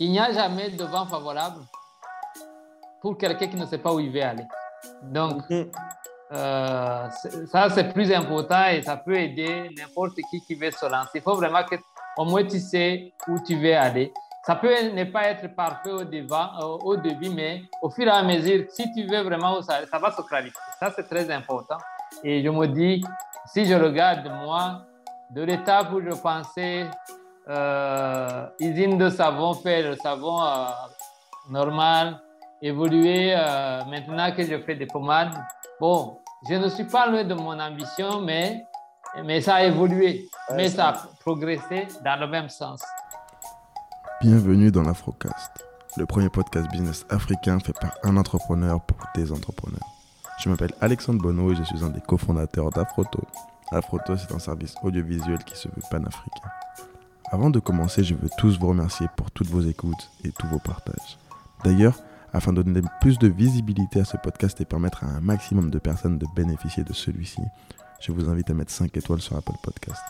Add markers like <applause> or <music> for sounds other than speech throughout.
il n'y a jamais de vent favorable pour quelqu'un qui ne sait pas où il veut aller. Donc, mhm. euh, ça, c'est plus important et ça peut aider n'importe qui qui veut se lancer. Il faut vraiment que au moins tu sais où tu veux aller. Ça peut ne pas être parfait au, devant, au, début, mais au fur et à mesure, si tu veux vraiment, ça, ça va se clarifier. Ça, c'est très important. Et je me dis, si je regarde moi, de l'étape où je pensais euh, usine de savon, faire le savon euh, normal, évoluer euh, maintenant que je fais des pommades. Bon, je ne suis pas loin de mon ambition, mais, mais ça a évolué, mais ça a progressé dans le même sens. Bienvenue dans l'Afrocast, le premier podcast business africain fait par un entrepreneur pour des entrepreneurs. Je m'appelle Alexandre Bonneau et je suis un des cofondateurs d'Afroto. Afroto, c'est un service audiovisuel qui se veut panafricain. Avant de commencer, je veux tous vous remercier pour toutes vos écoutes et tous vos partages. D'ailleurs, afin de donner plus de visibilité à ce podcast et permettre à un maximum de personnes de bénéficier de celui-ci, je vous invite à mettre 5 étoiles sur Apple Podcast.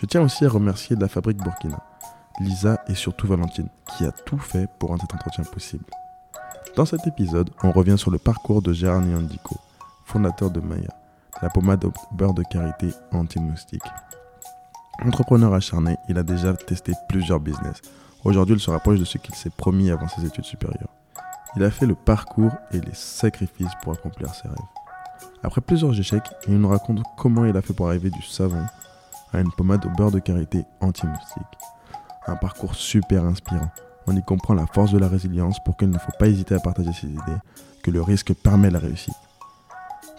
Je tiens aussi à remercier la fabrique Burkina, Lisa et surtout Valentine, qui a tout fait pour rendre cet entretien possible. Dans cet épisode, on revient sur le parcours de Gérard Nyandiko, fondateur de Maya, la pommade au beurre de karité anti-moustique. Entrepreneur acharné, il a déjà testé plusieurs business. Aujourd'hui, il se rapproche de ce qu'il s'est promis avant ses études supérieures. Il a fait le parcours et les sacrifices pour accomplir ses rêves. Après plusieurs échecs, il nous raconte comment il a fait pour arriver du savon à une pommade au beurre de karité anti-moustique. Un parcours super inspirant. On y comprend la force de la résilience pour qu'il ne faut pas hésiter à partager ses idées, que le risque permet la réussite.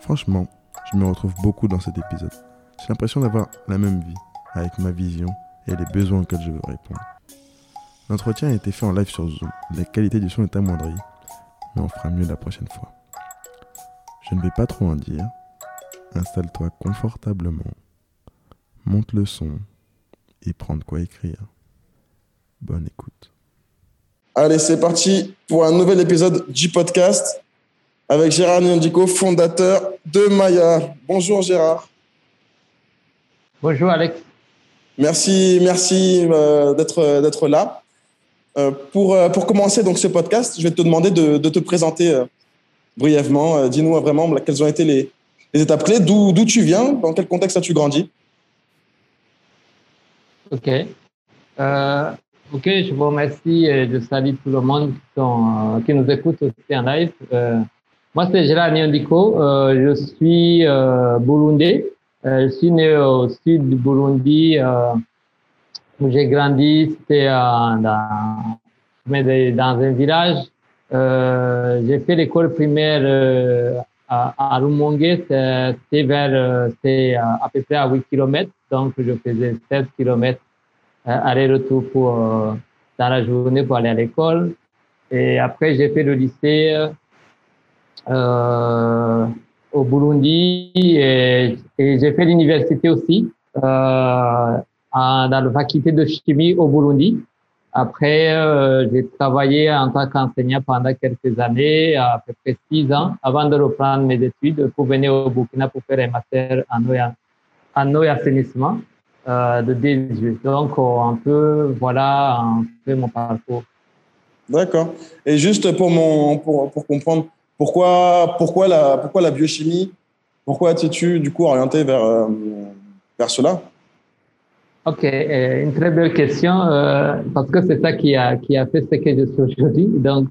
Franchement, je me retrouve beaucoup dans cet épisode. J'ai l'impression d'avoir la même vie, avec ma vision et les besoins auxquels je veux répondre. L'entretien a été fait en live sur Zoom. La qualité du son est amoindrie, mais on fera mieux la prochaine fois. Je ne vais pas trop en dire. Installe-toi confortablement, monte le son et prends de quoi écrire. Bonne écoute. Allez, c'est parti pour un nouvel épisode du podcast avec Gérard Nyandiko, fondateur de Maya. Bonjour Gérard. Bonjour Alex. Merci, merci euh, d'être d'être là. Euh, pour, euh, pour commencer donc ce podcast, je vais te demander de, de te présenter brièvement. Dis-nous vraiment quelles ont été les, les étapes clés, d'où tu viens, dans quel contexte as-tu grandi? Ok. ok, je vous remercie et je salue tout le monde qui, sont, qui nous écoute aussi en live. moi, c'est Gérard Nyandiko. je suis burundais. Euh, je suis né au sud du Burundi, euh, où j'ai grandi, c'était dans, dans un village. Euh, j'ai fait l'école primaire euh, à, à Rumongue, c'était vers, à peu près à 8 km, donc je faisais 7 km aller-retour pour dans la journée pour aller à l'école. Et après, j'ai fait le lycée euh, au Burundi et, j'ai fait l'université aussi euh, dans la faculté de chimie au Burundi. Après, euh, j'ai travaillé en tant qu'enseignant pendant quelques années, à peu près six ans, avant de reprendre mes études pour venir au Burkina pour faire un master en eau et, et assainissement euh, de 18. Donc, un peu, voilà un peu mon parcours. D'accord. Et juste pour, mon, pour, pour comprendre, pourquoi, pourquoi, la, pourquoi la biochimie? Pourquoi t'es-tu du coup orienté vers, euh, vers cela? Ok, euh, une très belle question euh, parce que c'est ça qui a, qui a fait ce que je suis aujourd'hui. Donc,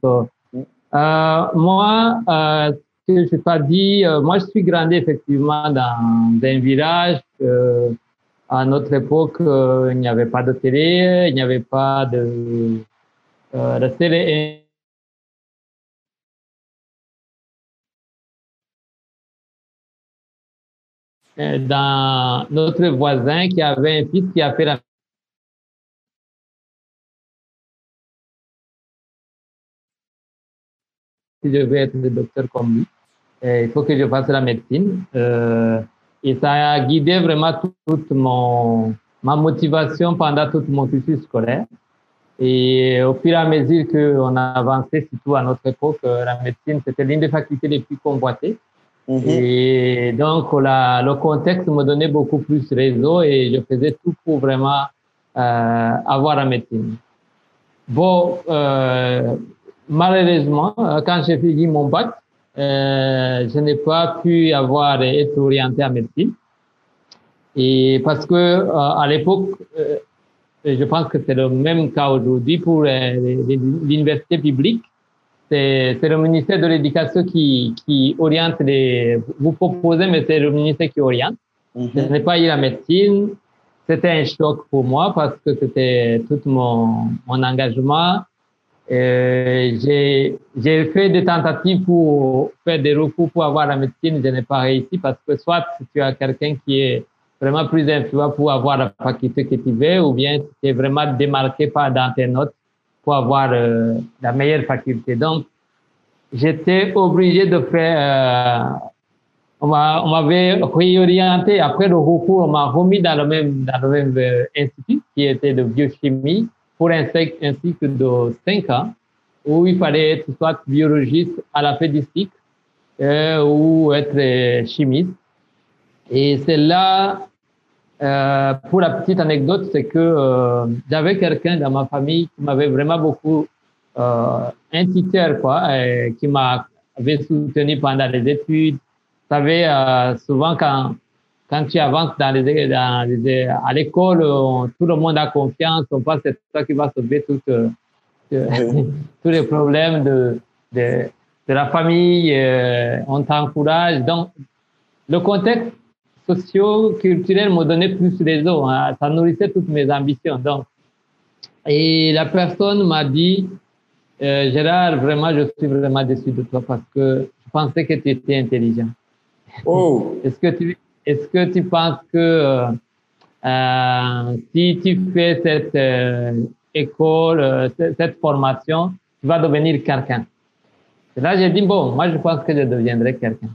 moi, ce que je pas dit, moi je suis grandi effectivement dans, dans un village. à notre époque, il n'y avait pas de télé, il n'y avait pas de, de télé dans notre voisin qui avait un fils qui a fait la si je veux être docteur comme lui, euh, il faut que je fasse la médecine. Euh, et ça a guidé vraiment toute mon, ma motivation pendant tout mon cursus scolaire. Et au fur et à mesure qu'on a avancé, surtout à notre époque, la médecine, c'était l'une des facultés les plus convoitées. Mhm. Et donc, la, le contexte me donnait beaucoup plus réseau et je faisais tout pour vraiment euh, avoir la médecine. bon, euh, malheureusement, quand j'ai fini mon bac, euh, je n'ai pas pu avoir être orienté en médecine. Et parce que euh, à l'époque, euh, je pense que c'est le même cas aujourd'hui pour l'université publique. C'est le ministère de l'Éducation qui, qui oriente les. Vous proposez, mais c'est le ministère qui oriente. Mm-hmm. Je n'ai pas eu la médecine. C'était un choc pour moi parce que c'était tout mon, mon engagement. J'ai fait des tentatives pour faire des recours pour avoir la médecine. Je n'ai pas réussi parce que soit tu as quelqu'un qui est vraiment plus influent pour avoir la faculté que tu veux ou bien tu es vraiment démarqué par dans tes notes pour avoir euh, la meilleure faculté. Donc, j'étais obligé de faire, euh, on m'avait réorienté après le recours, on m'a remis dans le même, dans le même euh, institut qui était de biochimie pour un, un cycle de 5 ans où il fallait être soit biologiste à la fédistique euh, ou être chimiste. Et c'est là euh, pour la petite anecdote, c'est que euh, j'avais quelqu'un dans ma famille qui m'avait vraiment beaucoup euh, un quoi, et qui m'avait soutenu pendant les études. Vous savez, euh, souvent quand quand tu avances dans les, dans les, à l'école, tout le monde a confiance. On pense que c'est toi qui va sauver tout, euh, <laughs> tous les problèmes de, de, de la famille. on t'encourage. Donc, le contexte socio-culturel me donnait plus raison. Hein. Ça nourrissait toutes mes ambitions. Donc, et la personne m'a dit, euh, Gérard, vraiment, je suis vraiment déçu de toi parce que je pensais que tu étais intelligent. Oh. <laughs> est-ce que tu, est-ce que tu penses que euh, euh si tu fais cette euh, école, cette formation, tu vas devenir quelqu'un? là, j'ai dit, bon, moi, je pense que je deviendrai quelqu'un.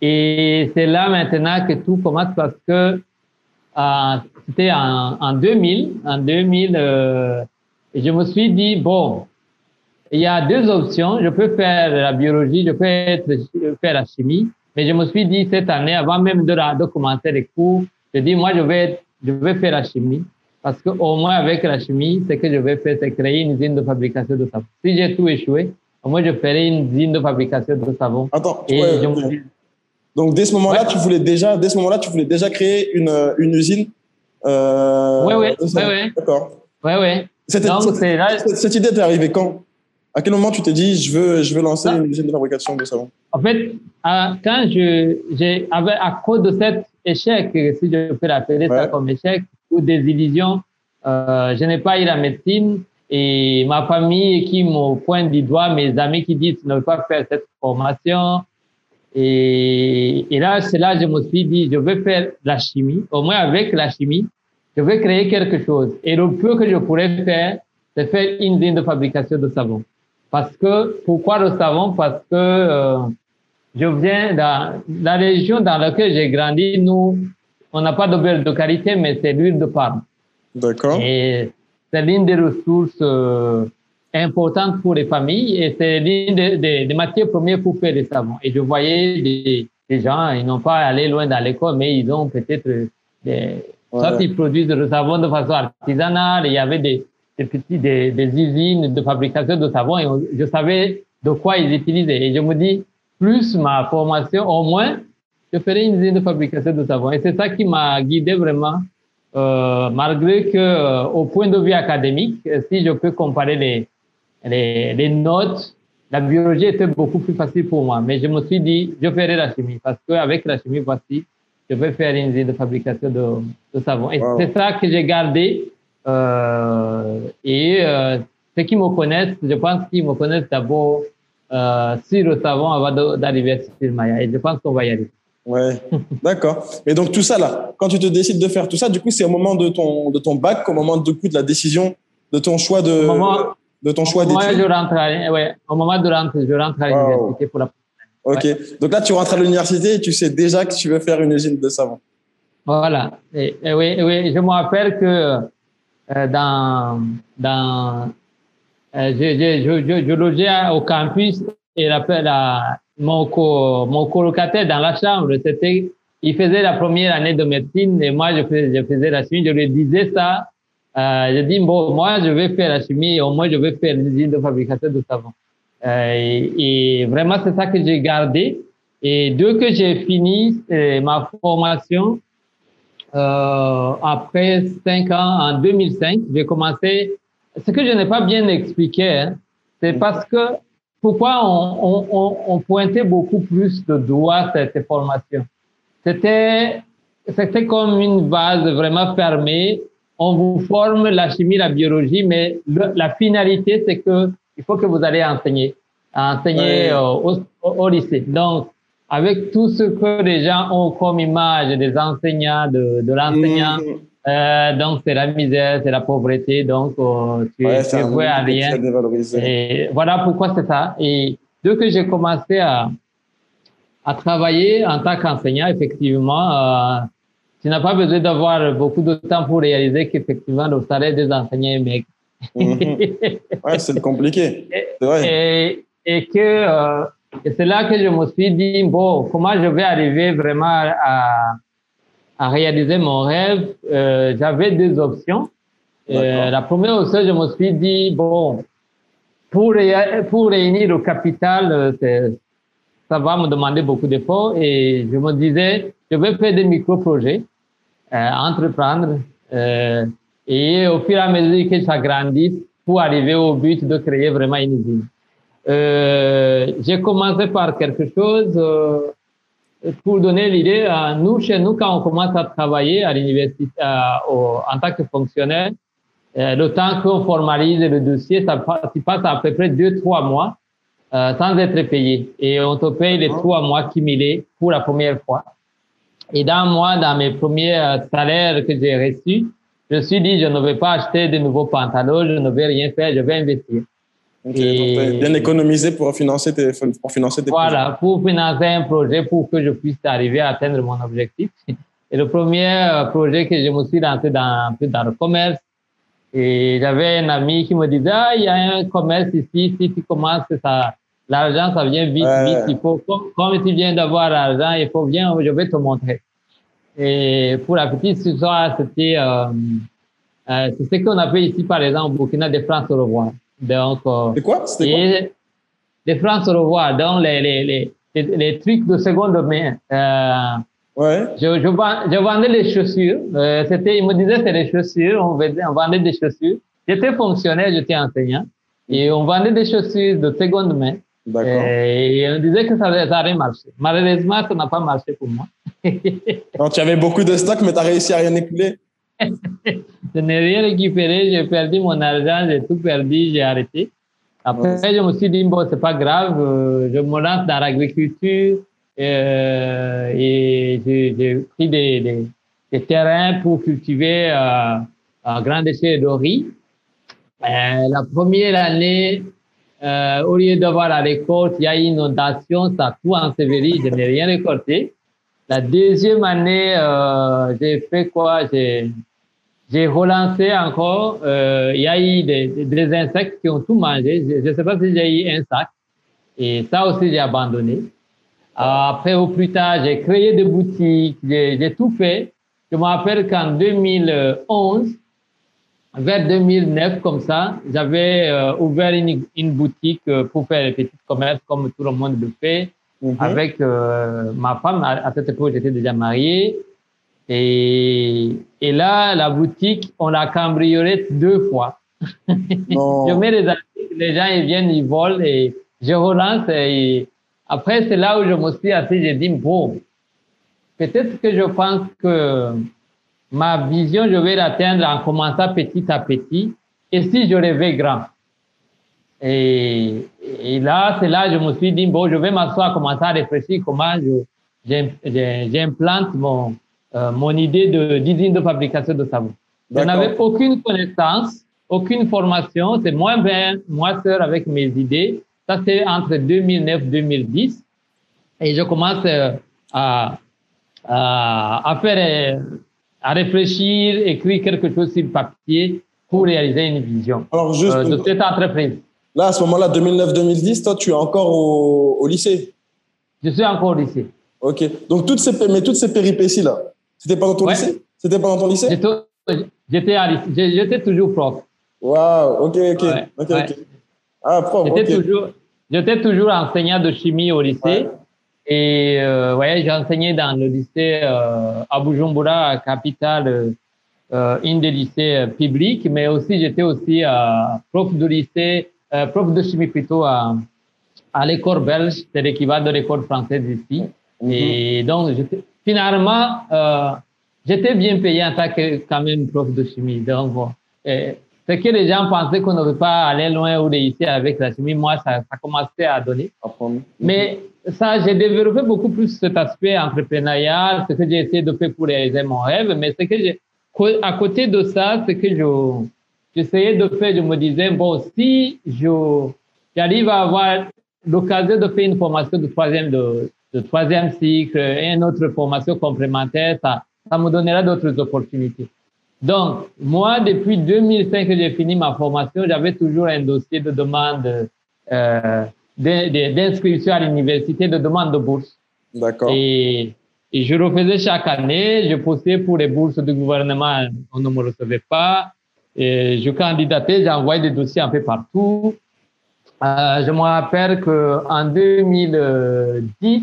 Et c'est là maintenant que tout commence parce que euh, c'était en, en 2000. En 2000, euh, je me suis dit, bon, il y a deux options. Je peux faire la biologie, je peux être, faire la chimie. Mais je me suis dit cette année, avant même de, de commencer les cours, je dis, moi, je vais, je vais faire la chimie. Parce qu'au moins, avec la chimie, ce que je vais faire, c'est créer une usine de fabrication de savon. Si j'ai tout échoué, au moins, je ferai une usine de fabrication de savon. Attends, et je me donc dès ce moment-là, tu voulais déjà, dès ce moment-là, tu voulais déjà créer une, une usine. Euh, oui, oui, oui, D'accord. Oui, oui. Cette, cette, idée t'est arrivée quand? À quel moment tu t'es dit, je veux, je veux lancer une usine de fabrication de savon? En fait, quand je, j'ai, à cause de cet échec, si je peux l'appeler ça comme échec, ou des illusions, euh, je n'ai pas eu la médecine et ma famille qui me pointe du doigt, mes amis qui disent ne pas faire cette formation, et, et là, c'est là je me suis dit, je vais faire la chimie. Au moins avec la chimie, je vais créer quelque chose. Et le peu que je pourrais faire, c'est faire une ligne de fabrication de savon. Parce que, pourquoi le savon? Parce que euh, je viens dans la région dans laquelle j'ai grandi, nous, on n'a pas de beurre de qualité, mais c'est l'huile de palme. D'accord. Et c'est l'une des ressources euh, importante pour les familles et c'est l'une des, des, matières premières pour faire des savons. Et je voyais des, des gens, ils n'ont pas allé loin dans l'école, mais ils ont peut-être des, soit ils produisent le savon de façon artisanale, il y avait des, des petits, des, des usines de fabrication de savon et je savais de quoi ils utilisaient. Et je me dis, plus ma formation, au moins, je ferai une usine de fabrication de savon. Et c'est ça qui m'a guidé vraiment, euh, malgré que, euh, au point de vue académique, si je peux comparer les, les, les notes, la biologie était beaucoup plus facile pour moi. Mais je me suis dit, je ferai la chimie parce qu'avec la chimie, voici, je vais faire une usine de fabrication de, de savon. Et c'est ça que j'ai gardé. Euh, et euh, ceux qui me connaissent, je pense qu'ils me connaissent d'abord euh, sur le savon avant d'arriver sur Maya. Et je pense qu'on va y aller. Ouais, <laughs> d'accord. Et donc tout ça là, quand tu te décides de faire tout ça, du coup c'est au moment de ton de ton bac, au moment du coup de la décision de ton choix de de ton choix d'études je rentre à, ouais, au moment de rentrer, je rentre à l'université pour la Ok. Donc là, tu rentres à l'université et tu sais déjà que tu veux faire une usine de savon. Voilà. Et, oui, oui, je me rappelle que euh, dans, dans, euh, je, je, je, je, logeais au campus et la, la, mon, co, mon colocataire dans la chambre, c'était, il faisait la première année de médecine et moi, je faisais, je faisais la suite. Je lui disais ça euh, j'ai dit, bon, moi, je vais faire la chimie au moins, je vais faire l'usine de fabrication de savon. Euh, et, et, vraiment, c'est ça que j'ai gardé. Et dès que j'ai fini ma formation, euh, après cinq ans, en 2005, j'ai commencé. Ce que je n'ai pas bien expliqué, hein, c'est parce que pourquoi on, on, on, pointait beaucoup plus de doigts cette formation? C'était c'était comme une base vraiment fermée. On vous forme la chimie, la biologie, mais la finalité, c'est que il faut que vous allez enseigner, enseigner au, au, lycée. Donc, avec tout ce que les gens ont comme image des enseignants, de, de l'enseignant, mmh. euh, donc c'est la misère, c'est la pauvreté, donc euh, tu, ouais, tu es à rien. Et voilà pourquoi c'est ça. Et dès que j'ai commencé à, à travailler en tant qu'enseignant, effectivement, euh, tu n'as pas besoin d'avoir beaucoup de temps pour réaliser qu'effectivement, le salaire des enseignants est maigre. ouais, c'est compliqué. <laughs> C'est vrai. Et, et que euh, c'est là que je me suis dit, bon, comment je vais arriver vraiment à, à réaliser mon rêve? Euh, J'avais deux options. Euh, la première option, je me suis dit, bon, pour, pour réunir le capital, euh, ça va me demander beaucoup d'efforts et je me disais, je vais faire des micro-projets, euh, entreprendre euh, et au fur et à mesure que ça grandit pour arriver au but de créer vraiment une usine. Euh, j'ai commencé par quelque chose euh, pour donner l'idée. nous, chez nous, quand on commence à travailler à l'université en tant que fonctionnaire, le temps qu'on formalise le dossier, ça passe à peu près deux, trois mois euh, sans être payé. Et on te paye les trois mois cumulés pour la première fois. Et dans moi, dans mes premiers euh, salaires que j'ai reçus, je me suis dit, je ne vais pas acheter de nouveaux pantalons, je ne vais rien faire, je vais investir. et bien économiser pour financer tes, pour financer tes Voilà, pour financer un projet pour que je puisse arriver à atteindre mon objectif. Et le premier euh, projet que je me suis lancé dans, dans le commerce, et j'avais un ami qui me disait, ah, il y a un commerce ici, si tu commences, ça, L'argent, ça vient vite, vite. Il faut, comme, tu viens d'avoir l'argent, il faut bien, je vais te montrer. Et pour la petite histoire, c'était, euh, euh, c'est ce qu'on appelle ici, par exemple, au Burkina, des francs au revoir. Donc, euh, c'est quoi? C'était quoi? Des francs au revoir. Donc, les, les, les, les, trucs de seconde main. Euh, ouais. Je, je, je, vendais les chaussures. Euh, c'était, il me disait, c'est les chaussures. On vendait, on vendait des chaussures. J'étais fonctionnaire, j'étais enseignant. Et on vendait des chaussures de seconde main. Et on disait que ça, allait marcher. Malheureusement, ça n'a pas marché pour moi. <laughs> Donc, tu avais beaucoup de stock, mais tu as réussi à rien écouler <laughs> Je n'ai rien récupéré, j'ai perdu mon argent, j'ai tout perdu, j'ai arrêté. Après, je me suis dit, bon, c'est pas grave, euh, je me lance dans l'agriculture euh, et j'ai pris des, des, des, terrains pour cultiver euh, un grand déchet de riz. Euh, la première année, euh, au lieu d'avoir la récolte, il y a une inondation, ça a tout enseveli, je n'ai rien récolté. La deuxième année, euh, j'ai fait quoi? J'ai j'ai relancé encore. Euh, il y a eu des, des, insectes qui ont tout mangé. Je ne sais pas si j'ai eu un sac. Et ça aussi, j'ai abandonné. Après, au plus tard, j'ai créé des boutiques, j'ai tout fait. Je me rappelle qu'en 2011, vers 2009, comme ça, j'avais euh, ouvert une, une, boutique euh, pour faire les petits commerces comme tout le monde le fait, mhm. avec euh, ma femme. À, cette époque, j'étais déjà marié. Et, et là, la boutique, on l'a cambriolée deux fois. <laughs> je mets les articles, les gens ils viennent, ils volent et je relance. Et après, c'est là où je me suis assis, j'ai dit, bon, peut-être que je pense que ma vision, je vais l'atteindre en commençant petit à petit. Et si je rêvais grand? Et, et là, c'est là que je me suis dit, bon, je vais m'asseoir, commencer à réfléchir comment j'implante mon, euh, mon idée de d'usine de fabrication de savon. Je n'avais aucune connaissance, aucune formation. C'est moi même, moi seul avec mes idées. Ça, c'est entre 2009-2010. Et je commence euh, à, à, à faire à réfléchir, écrire quelque chose sur papier pour réaliser une vision Alors juste euh, de cette entreprise. Là, à ce moment-là, 2009-2010, toi, tu es encore au, au, lycée? Je suis encore au lycée. Ok. Donc, toutes ces, mais toutes ces péripéties-là, c'était pas dans ton lycée? C'était pas dans ton lycée? J'étais, j'étais toujours prof. Waouh, ok, ok. Ah, prof, j'étais toujours, j'étais toujours enseignant de chimie au lycée. Et euh, ouais, j'ai enseigné dans le lycée euh, à Bujumbura, capitale, euh, une des lycées euh, publics, mais aussi j'étais aussi euh, prof de lycée, euh, prof de chimie plutôt à, à l'école belge, c'est l'équivalent de l'école française ici. Mm-hmm. Et donc, finalement, j'étais bien payé en tant que quand même prof de chimie. Donc, c'est que les gens pensaient qu'on ne veut pas aller loin ou réussir avec la chimie. Moi, ça, ça commençait à donner. Mais ça, j'ai développé beaucoup plus cet aspect entrepreneurial, ce que j'ai essayé de faire pour réaliser mon rêve. Mais ce que j'ai, à côté de ça, ce que je, j'essayais de faire, je me disais, bon, si je, j'arrive à avoir l'occasion de faire une formation de troisième, de, de troisième cycle et une autre formation complémentaire, ça, ça me donnera d'autres opportunités. Donc, moi, depuis 2005 que j'ai fini ma formation, j'avais toujours un dossier de demande euh, d'inscription à l'université, de demande de bourse. D'accord. Et, et, je refaisais chaque année, je postais pour les bourses du gouvernement, on ne me recevait pas. Et je candidatais, j'envoyais des dossiers un peu partout. Euh, je me rappelle qu'en 2010,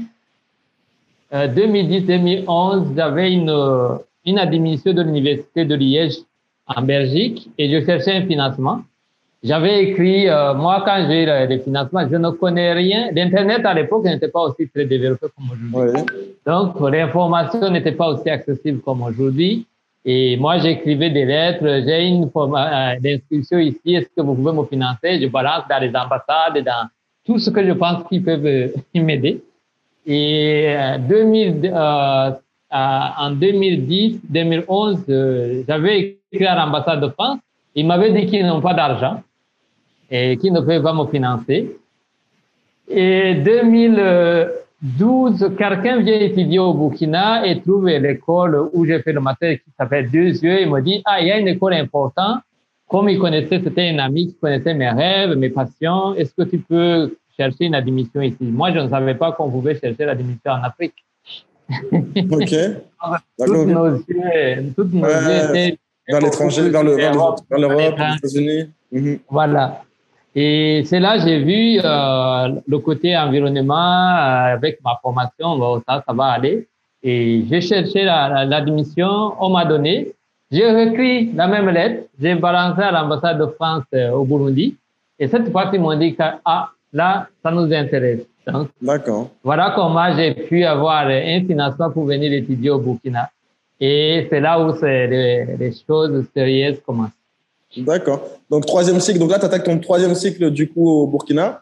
2010-2011, j'avais une, une admission de l'université de Liège en Belgique et je cherchais un financement. J'avais écrit, euh, moi, quand j'ai les financements, je ne connais rien. L'Internet à l'époque n'était pas aussi très développé comme aujourd'hui. Donc, l'information n'était pas aussi accessible comme aujourd'hui. Et moi, j'écrivais des lettres. J'ai une euh, d'inscription ici. Est-ce que vous pouvez me financer? Je balance dans les ambassades, dans tout ce que je pense qu'ils peuvent euh, <laughs> m'aider. Et 2000, euh, en 2010, 2011, euh, j'avais écrit à l'ambassade de France. Ils m'avaient dit qu'ils n'ont pas d'argent et qu'ils ne peuvent pas me financer. Et 2012, quelqu'un vient étudier au Burkina et trouve l'école où j'ai fait le master qui s'appelle Deux Yeux. Il me dit, ah, il y a une école importante. Comme il connaissait, c'était un ami qui connaissait mes rêves, mes passions. Est-ce que tu peux chercher une admission ici? Moi, je ne savais pas qu'on pouvait chercher l'admission en Afrique. <laughs> Ok. <laughs> toutes nos yeux, toutes nos yeux étaient vers l'étranger, vers l'Europe, les États-Unis. Voilà. Et c'est là j'ai vu euh, le côté environnement euh, avec ma formation, bon, ça, ça va aller. Et j'ai cherché l'admission, la, on m'a donné. J'ai écrit la même lettre, j'ai balancé à l'ambassade de France euh, au Burundi. Et cette fois, ils m'ont dit que ah, là, ça nous intéresse. D'accord. Voilà comment j'ai pu avoir un financement pour venir étudier au Burkina. Et c'est là où les, les, choses sérieuses commencent. D'accord. Donc, troisième cycle. Donc là, tu attaques ton troisième cycle du coup au Burkina.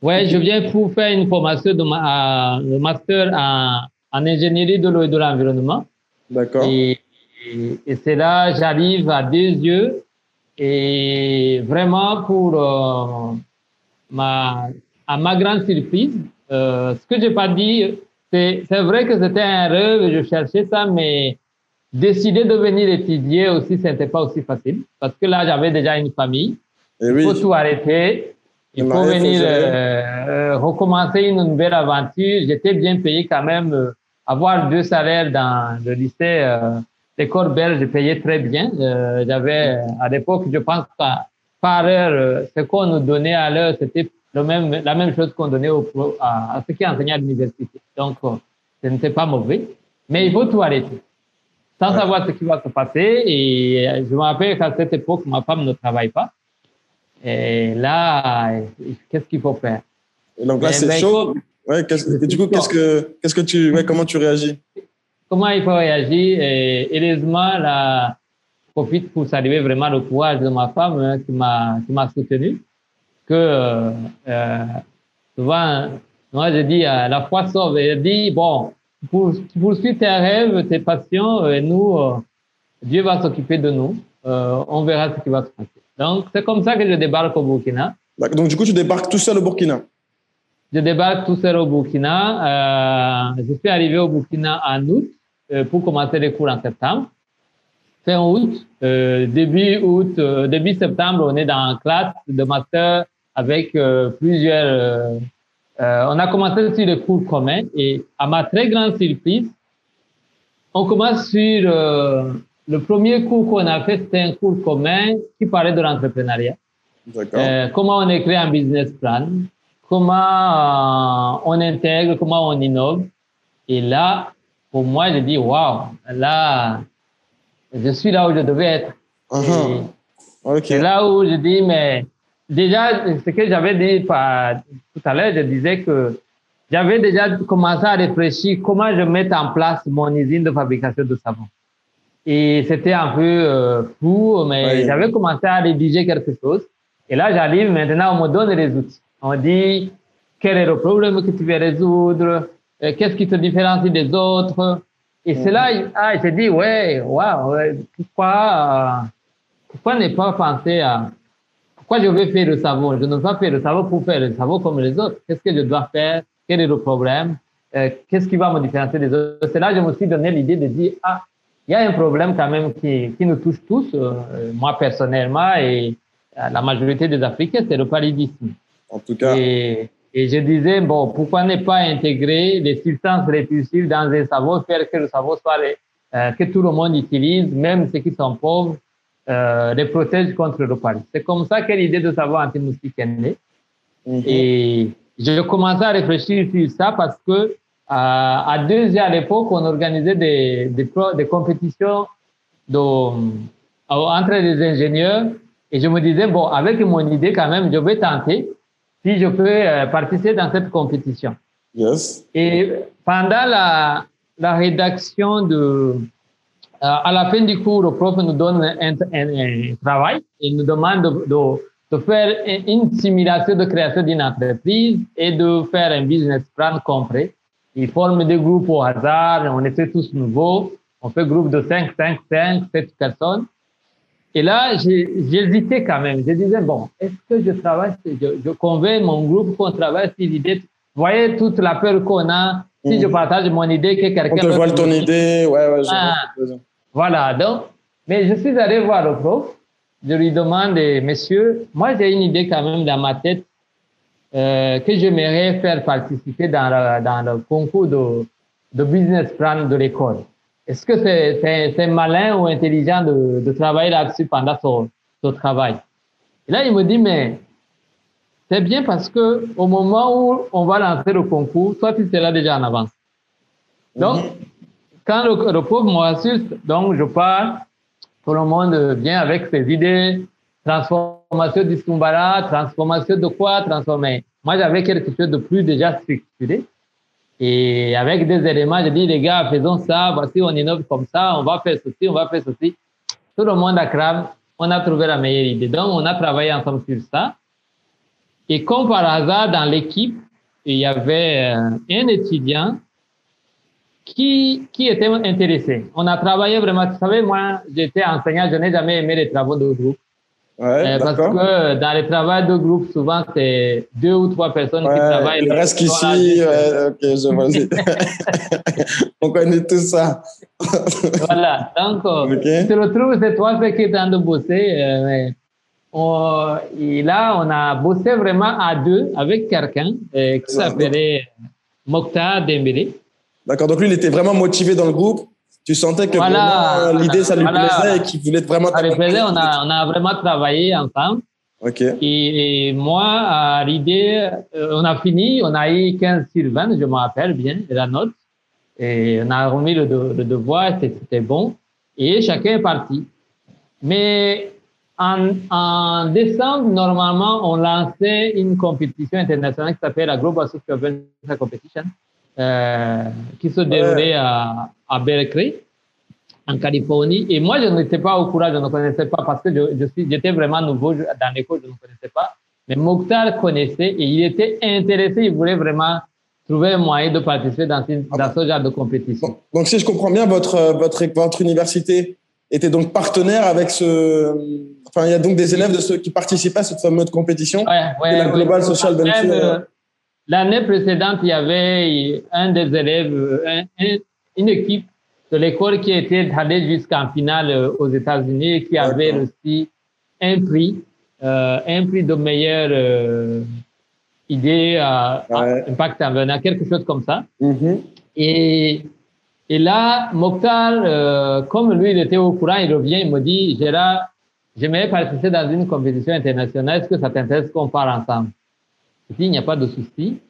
Oui, je viens pour faire une formation de ma, euh, master en, en, ingénierie de l'eau et de l'environnement. D'accord. Et, et, c'est là, j'arrive à deux yeux. Et vraiment, pour euh, ma à ma grande surprise, euh, ce que j'ai pas dit, c'est, c'est vrai que c'était un rêve, je cherchais ça, mais décider de venir étudier aussi, ce n'était pas aussi facile. Parce que là, j'avais déjà une famille. Et il oui. faut tout arrêter. Il faut venir euh, euh, recommencer une nouvelle aventure. J'étais bien payé quand même. Euh, avoir deux salaires dans le lycée, euh, l'école belge, je payais très bien. Euh, j'avais, à l'époque, je pense qu'à par heure, ce qu'on nous donnait à l'heure, c'était le même, la même chose qu'on donnait au, à, à, ceux qui enseignaient à l'université. Donc, euh, ce n'était pas mauvais, mais il faut tout arrêter. Sans ouais. savoir ce qui va se passer. Et je me rappelle qu'à cette époque, ma femme ne travaille pas. Et là, qu'est-ce qu'il faut faire? Et donc là, c'est chaud. Ouais, et du coup, qu'est-ce que, qu'est-ce que tu, ouais, comment tu réagis? Comment il faut réagir? Et heureusement, là, je profite pour saluer vraiment le courage de ma femme hein, qui m'a, qui m'a soutenu que euh, souvent, moi je dis, euh, la foi sauve. Elle dit, bon, pour, poursuivre tes rêves, tes passions, et nous, euh, Dieu va s'occuper de nous. Euh, on verra ce qui va se passer. Donc, c'est comme ça que je débarque au Burkina. Donc, du coup, tu débarques tout seul au Burkina Je débarque tout seul au Burkina. je suis arrivé au Burkina en août pour commencer les cours en septembre fin août, euh, début août, euh, début septembre, on est dans une classe de master avec euh, plusieurs. Euh, euh, on a commencé sur les cours communs et à ma très grande surprise, on commence sur le premier cours qu'on a fait, c'était un cours commun qui parlait de l'entrepreneuriat. Euh, comment on écrit un business plan, comment euh, on intègre, comment on innove. Et là, pour moi, je dis, waouh, là, je suis là où je devais être. Uh-huh. C'est là où je dis, mais déjà, ce que j'avais dit tout à l'heure, je disais que j'avais déjà commencé à réfléchir comment je mette en place mon usine de fabrication de savon. Et c'était un peu euh, fou, mais j'avais commencé à rédiger quelque chose. Et là, j'arrive maintenant, on me donne les outils. On dit quel est le problème que tu veux résoudre, euh, qu'est-ce qui te différencie des autres? Et c'est là, ah, je dit, ouais, waouh, pourquoi, euh, pourquoi ne pas penser à, pourquoi je veux faire le savon? Je ne veux pas faire le savon pour faire le savon comme les autres. Qu'est-ce que je dois faire? Quel est le problème? Euh, qu'est-ce qui va me différencier des autres? C'est là que je me suis donné l'idée de dire, ah, il y a un problème quand même qui, qui nous touche tous, moi personnellement et la majorité des Africains, c'est le paludisme. En tout cas. Et, et, je disais, bon, pourquoi ne pas intégrer les substances répulsives dans un savon, faire que le savon soit, euh, que tout le monde utilise, même ceux qui sont pauvres, euh, les protège contre le paludisme. C'est comme ça que l'idée de savon anti-moustique est née. Mhm. Et je commençais à réfléchir sur ça parce que euh, à deux ans à l'époque, on organisait des, des, des compétitions de, entre les ingénieurs et je me disais, bon, avec mon idée quand même, je vais tenter si je peux euh, participer dans cette compétition. Yes. Et pendant la, la rédaction de, euh, à la fin du cours, le prof nous donne un, un, travail et nous demande de, de, faire une simulation de création d'une entreprise et de faire un business plan complet. Il forme des groupes au hasard, on était tous nouveaux, on fait groupe de 5, 5, 5, 7 personnes. Et là, j'hésitais quand même. Je disais, bon, est-ce que je travaille, je, je convainc mon groupe qu'on travaille sur l'idée. Vous voyez toute la peur qu'on a si je partage mon idée que quelqu'un. On te voit ton idée, ouais, ouais. Ah, voilà, donc, mais je suis allé voir le prof. Je lui demande, monsieur, moi j'ai une idée quand même dans ma tête euh, que j'aimerais faire participer dans, dans le concours de, de business plan de l'école. Est-ce que c'est malin ou intelligent de, de travailler là-dessus pendant son, son, travail? Et là, il me dit, mais c'est bien parce que au moment où on va lancer le concours, toi, tu seras déjà en avance. Donc, quand le, le pauvre m'assiste, donc je pars, tout le monde vient avec ses idées, transformation du Skumbara, transformation de quoi transformer. Moi, j'avais quelque chose de plus déjà structuré. Et avec des éléments, je dis, les gars, faisons ça, voici, on innove comme ça, on va faire ceci, on va faire ceci. Tout le monde a cramé, on a trouvé la meilleure idée. Donc, on a travaillé ensemble sur ça. Et comme par hasard, dans l'équipe, il y avait euh, un étudiant qui, qui était intéressé. On a travaillé vraiment, vous savez, moi, j'étais enseignant, je n'ai jamais aimé les travaux de groupe. Ouais, euh, parce que dans les travaux de groupe, souvent, c'est deux ou trois personnes qui travaillent. Il reste qu'ici, ok, je vois. <laughs> <laughs> On connaît tout ça. voilà. Donc, euh, okay. tu te retrouves, c'est toi qui es en train de bosser. Euh, on, et là, on a bossé vraiment à deux avec quelqu'un euh, qui s'appelait Mokhtar Dembélé. D'accord. Donc, lui, il était vraiment motivé dans le groupe tu sentais que voilà, l'idée, ça lui plaisait et qu'il voulait vraiment... Ça lui plaisait, on a, on a vraiment travaillé ensemble. OK. Et, moi, l'idée, euh, on a fini, on a eu 15 sur 20, je me rappelle bien, la note. Et on a remis le, le devoir, c'était bon. Et chacun est parti. Mais en, en, décembre, normalement, on lançait une compétition internationale qui s'appelle la Global Social Venture Competition. Euh, qui se déroulait à, à, Berkeley, en Californie. Et moi, je n'étais pas au courant, je ne connaissais pas parce que je, je suis, j'étais vraiment nouveau dans l'école, je ne connaissais pas. Mais Mokhtar connaissait et il était intéressé, il voulait vraiment trouver un moyen de participer dans, dans ce genre de compétition. Donc, si je comprends bien, votre, votre, votre université était donc partenaire avec ce. Enfin, il y a donc des élèves de ceux qui participaient à cette fameuse compétition. Ouais, ouais, la Global Social Venture. L'année précédente, il y avait un des élèves, une équipe de l'école qui était allée jusqu'en finale euh, aux États-Unis et qui avait reçu un prix, euh, un prix de meilleure euh, idée à, impact environnemental, quelque chose comme ça. Et Et là, Mokhtar, comme lui, il était au courant, il revient, il me dit, Gérard, j'aimerais participer dans une compétition internationale, est-ce que ça t'intéresse qu'on part ensemble? Je dis, il n'y a pas de souci.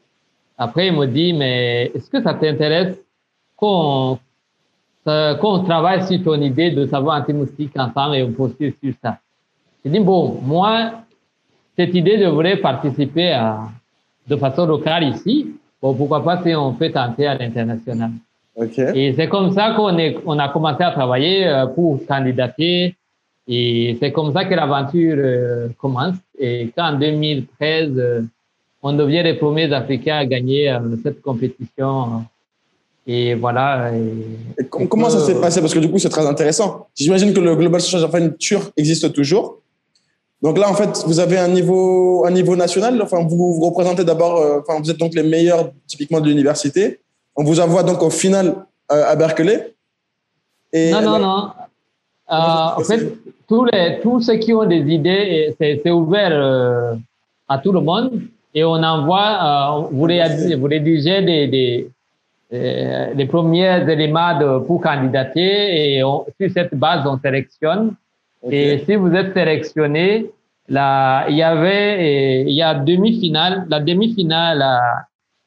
Après, il me dit, mais est-ce que ça t'intéresse qu'on qu'on travaille sur ton idée de savoir anti-moustique ensemble et on poursuit sur ça? Je dis, bon, moi, cette idée, je voudrais participer à, de façon locale ici. Bon, pourquoi pas si on peut tenter à l'international? Et c'est comme ça qu'on on a commencé à travailler euh, pour candidater. Et c'est comme ça que l'aventure euh, commence. Et quand en 2013, euh, on devient les premiers Africains à gagner cette compétition. Et voilà. Et comment ça s'est passé? Parce que du coup, c'est très intéressant. J'imagine que le Global Social Adventure existe toujours. Donc là, en fait, vous avez un niveau, un niveau national. Enfin, vous, vous représentez d'abord, euh, enfin, vous êtes donc les meilleurs typiquement de l'université. On vous envoie donc au final euh, à Berkeley. Et non, non, non. Euh, en fait, tous, les, tous ceux qui ont des idées, c'est ouvert à tout le monde. Et on envoie, vous, rédigez, vous rédigez des, des, les premiers éléments de, pour candidater. Et on, sur cette base, on sélectionne. Et si vous êtes sélectionné, là, il y avait, il y a demi-finale, la demi-finale,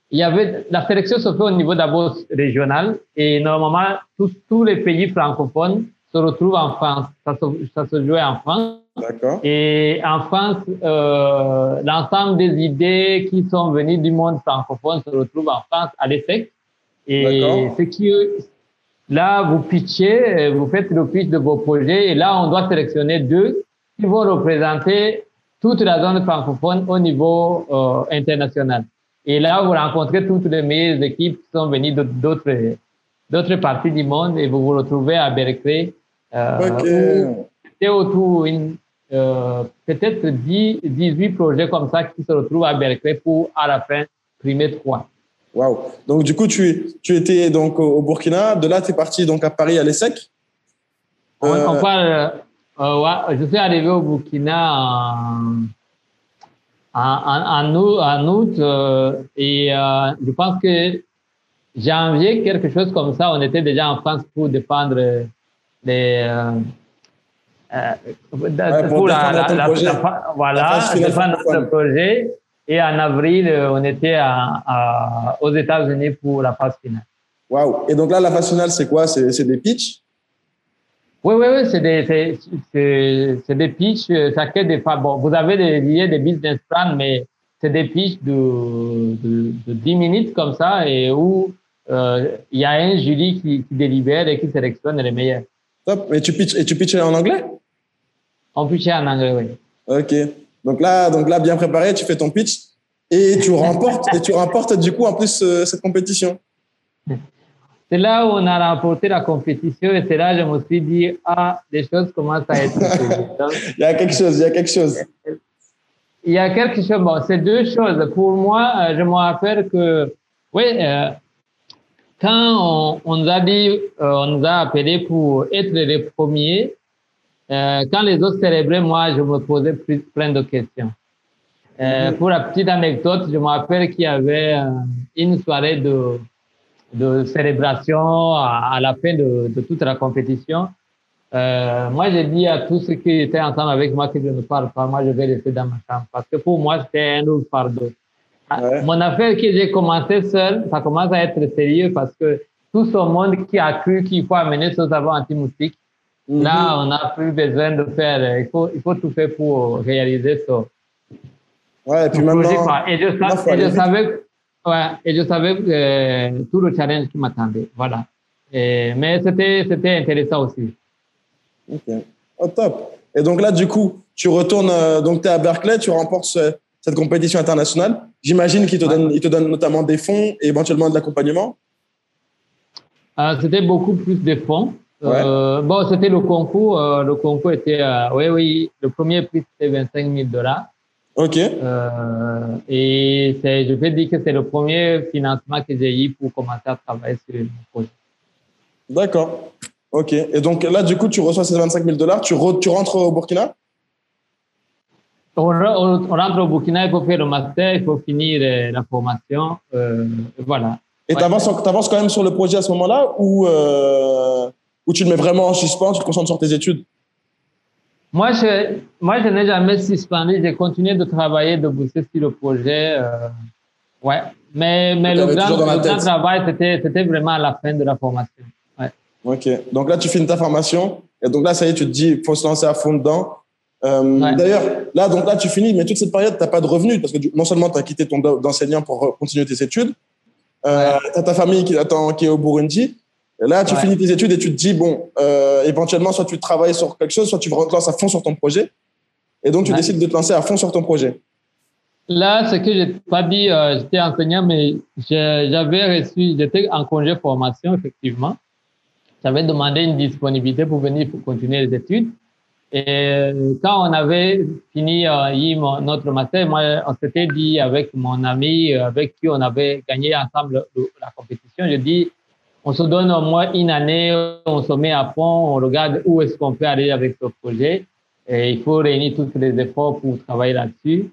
il y avait, la sélection se fait au niveau d'abord régional. Et normalement, tous, tous les pays francophones se retrouvent en France. Ça se, ça se jouait en France. Et en France, euh, l'ensemble des idées qui sont venues du monde francophone se retrouvent en France à l'ESSEC. Et ce qui, Là, vous pitchez, vous faites le pitch de vos projets et là, on doit sélectionner deux qui vont représenter toute la zone francophone au niveau euh, international. Et là, vous rencontrez toutes les meilleures équipes qui sont venues d'autres d'autres parties du monde et vous vous retrouvez à Berkeley. Euh, C'est autour euh, peut-être 18 projets comme ça qui se retrouvent à Berkeley pour à la fin primer trois. Waouh. Donc, du coup, tu, tu étais donc au Burkina. De là, tu es parti donc à Paris, à l'ESSEC. Euh, on parle, euh, ouais, je suis arrivé au Burkina en, en, en, août, euh, et euh, je pense que janvier, quelque chose comme ça, on était déjà en France pour défendre les. Euh, euh, pour, la, la, la, voilà, défendre notre projet. Et en avril, euh, on était à, aux États-Unis pour la phase finale. Waouh! Et donc là, la phase finale, c'est quoi? C'est des pitchs? Oui, oui, oui, c'est des, c'est, des pitchs. Chacun des bon, vous avez des liés, des business plans, mais c'est des pitchs de, de, de, 10 minutes comme ça et où euh, il y a un jury qui, qui, délibère et qui sélectionne les meilleurs. Top. Et tu pitches, et tu pitches en anglais? On pitchait en anglais, oui. OK. Donc là, donc là, bien préparé, tu fais ton pitch et tu remportes et tu remportes du coup en plus euh, cette compétition. C'est là où on a remporté la compétition et c'est là où je me suis dit ah les choses commencent à être. <laughs> il y a quelque chose, il y a quelque chose. Il y a quelque chose. Bon, c'est deux choses. Pour moi, euh, je me rappelle que oui. Euh, quand on, nous a dit, on nous a appelé pour être les premiers, euh, quand les autres célébraient, moi, je me posais plein de questions. Euh, mhm. Pour la petite anecdote, je me rappelle qu'il y avait euh, une soirée de, de célébration à, la fin de, de, toute la compétition. Euh, moi, j'ai dit à tous ceux qui étaient ensemble avec moi que je ne parle pas. Moi, je vais rester dans ma chambre parce que pour moi, c'était un lourd fardeau. Ah, mon affaire que j'ai commencé seul, ça commence à être sérieux parce que tout ce monde qui a cru qu'il faut amener ce savon anti-moustique, Là, mhm. on n'a plus besoin de faire, il faut, il faut tout faire pour réaliser ça. Ouais, et puis maintenant, et je, et je savais, ouais, et je savais euh, tout le challenge qui m'attendait. Voilà. Et, mais c'était, intéressant aussi. Ok. Oh, top. Et donc là, du coup, tu retournes, euh, donc tu es à Berkeley, tu remportes cette compétition internationale. J'imagine qu'il te, donne, il te donne notamment des fonds et éventuellement de l'accompagnement. Euh, c'était beaucoup plus de fonds. Euh, bon, c'était le concours. Euh, le concours était, oui, oui, le premier prix c'était 25 000 dollars. OK. Et je peux dire que c'est le premier financement que j'ai eu pour commencer à travailler sur le projet. D'accord. OK. Et donc là, du coup, tu reçois ces 25 000 dollars, tu, tu rentres au Burkina? On, rentre au Burkina, il faut faire le master, il faut finir la formation. voilà. Et tu avances, quand même sur le projet à ce moment-là ou, ou tu le mets vraiment en suspens, tu te concentres sur tes études? Moi, je, moi, je n'ai jamais suspendu. J'ai continué de travailler, de bosser sur le projet. Euh, ouais. Mais, mais le grand, le grand travail, c'était, c'était vraiment à la fin de la formation. Ouais. OK. Donc là, tu finis ta formation. Et donc là, ça y est, tu te dis, il faut se lancer à fond dedans. Euh, D'ailleurs, là, donc là, tu finis, mais toute cette période, tu n'as pas de revenus parce que non seulement tu as quitté ton enseignant pour continuer tes études, euh, tu as ta famille qui attend, qui est au Burundi. Et là, tu finis tes études et tu te dis, bon, euh, éventuellement, soit tu travailles sur quelque chose, soit tu te lances à fond sur ton projet. Et donc, tu décides de te lancer à fond sur ton projet. Là, ce que je n'ai pas dit, euh, j'étais enseignant, mais j'avais reçu, j'étais en congé formation, effectivement. J'avais demandé une disponibilité pour venir pour continuer les études. Et euh, quand on avait fini euh, notre master, moi, on s'était dit avec mon ami, euh, avec qui on avait gagné ensemble la compétition, je dis, on se donne au moins une année, on se met à fond, on regarde où est-ce qu'on peut aller avec ce projet. Et il faut réunir tous les efforts pour travailler là-dessus.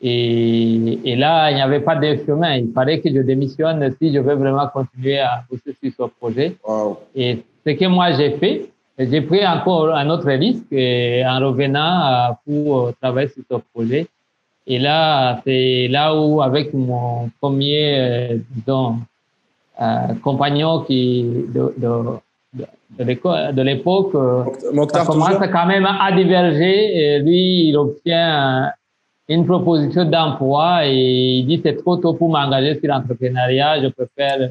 Et, et, là, il n'y avait pas de chemin. Il fallait que je démissionne si je veux vraiment continuer à bosser sur ce projet. Et ce que moi j'ai fait, j'ai pris encore un autre risque en revenant pour travailler sur ce projet. Et là, c'est là où, avec mon premier, euh, disons, euh, compagnon qui, de, de, de l'époque, euh, ça commence quand même à diverger. Et lui, il obtient une proposition d'emploi et il dit c'est trop tôt pour m'engager sur l'entrepreneuriat, je préfère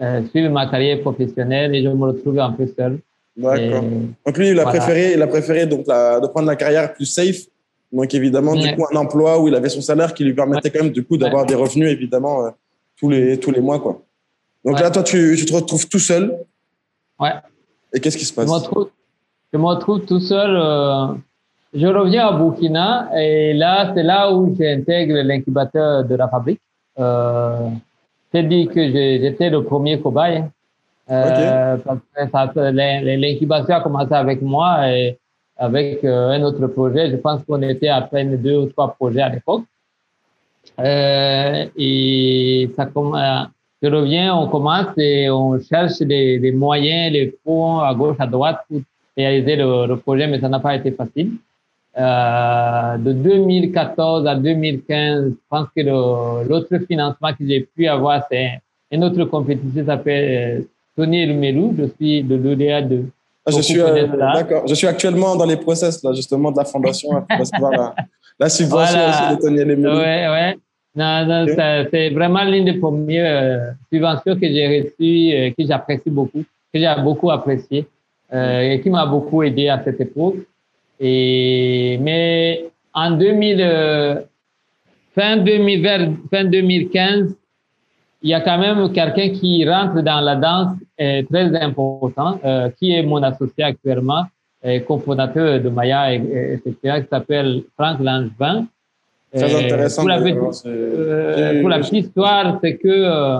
euh, suivre ma carrière professionnelle et je me retrouve un peu seul. D'accord. Donc lui, il a préféré, il a préféré donc de prendre la carrière plus safe. Donc évidemment, du coup, un emploi où il avait son salaire qui lui permettait quand même du coup d'avoir des revenus évidemment tous les tous les mois quoi. Donc là, toi, tu, tu, te retrouves tout seul. Ouais. Et qu'est-ce qui se passe? Je me, retrouve, je me retrouve tout seul. Euh, je reviens à Burkina et là, c'est là où j'intègre l'incubateur de la fabrique. Euh, c'est dit que j'étais le premier cobaye. Euh, L'incubation a commencé avec moi et avec euh, un autre projet. Je pense qu'on était à peine deux ou trois projets à l'époque. Euh, et ça commence je reviens, on commence et on cherche des, moyens, les fonds à gauche, à droite pour réaliser le, projet, mais ça n'a pas été facile. Euh, de 2014 à 2015, je pense que l'autre financement que j'ai pu avoir, c'est un autre compétition qui s'appelle euh, Tony Melou. Je suis de l'ODA de. Ah, je suis, euh, d'accord. Je suis actuellement dans les process, là, justement, de la fondation pour recevoir la, la subvention aussi de Tony Melou. Ouais, ouais. Non, non, c'est vraiment l'une des premières euh, subventions que j'ai reçues, euh, que j'apprécie beaucoup, que j'ai beaucoup apprécié, euh, et qui m'a beaucoup aidé à cette époque. Et, mais en 2000, euh, fin, 2000, vers, fin 2015, il y a quand même quelqu'un qui rentre dans la danse euh, très important, euh, qui est mon associé actuellement, cofondateur de Maya, etc., qui s'appelle Franck Langevin. Très intéressant. Pour la, petite, euh, pour la petite histoire, c'est que euh,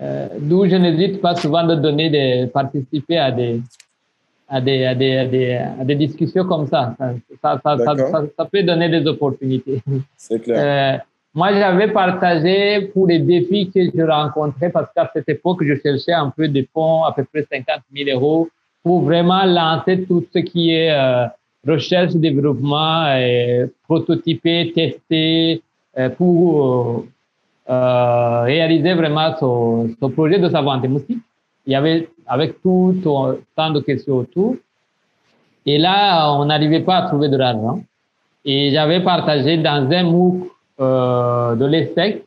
euh, d'où je n'hésite pas souvent de donner des, participer à des, à des, à des, à des, à des discussions comme ça. Ça, ça, ça, ça, ça peut donner des opportunités. C'est clair. Euh, moi, j'avais partagé pour les défis que je rencontrais parce qu'à cette époque, je cherchais un peu de fonds, à peu près 50 000 euros, pour vraiment lancer tout ce qui est euh, recherche, développement, et prototyper, tester euh, pour euh, réaliser vraiment ce, projet de savant aussi. Il y avait avec tout tant de questions autour. Et là, on n'arrivait pas à trouver de l'argent. Et j'avais partagé dans un MOOC euh, de l'ESSEC,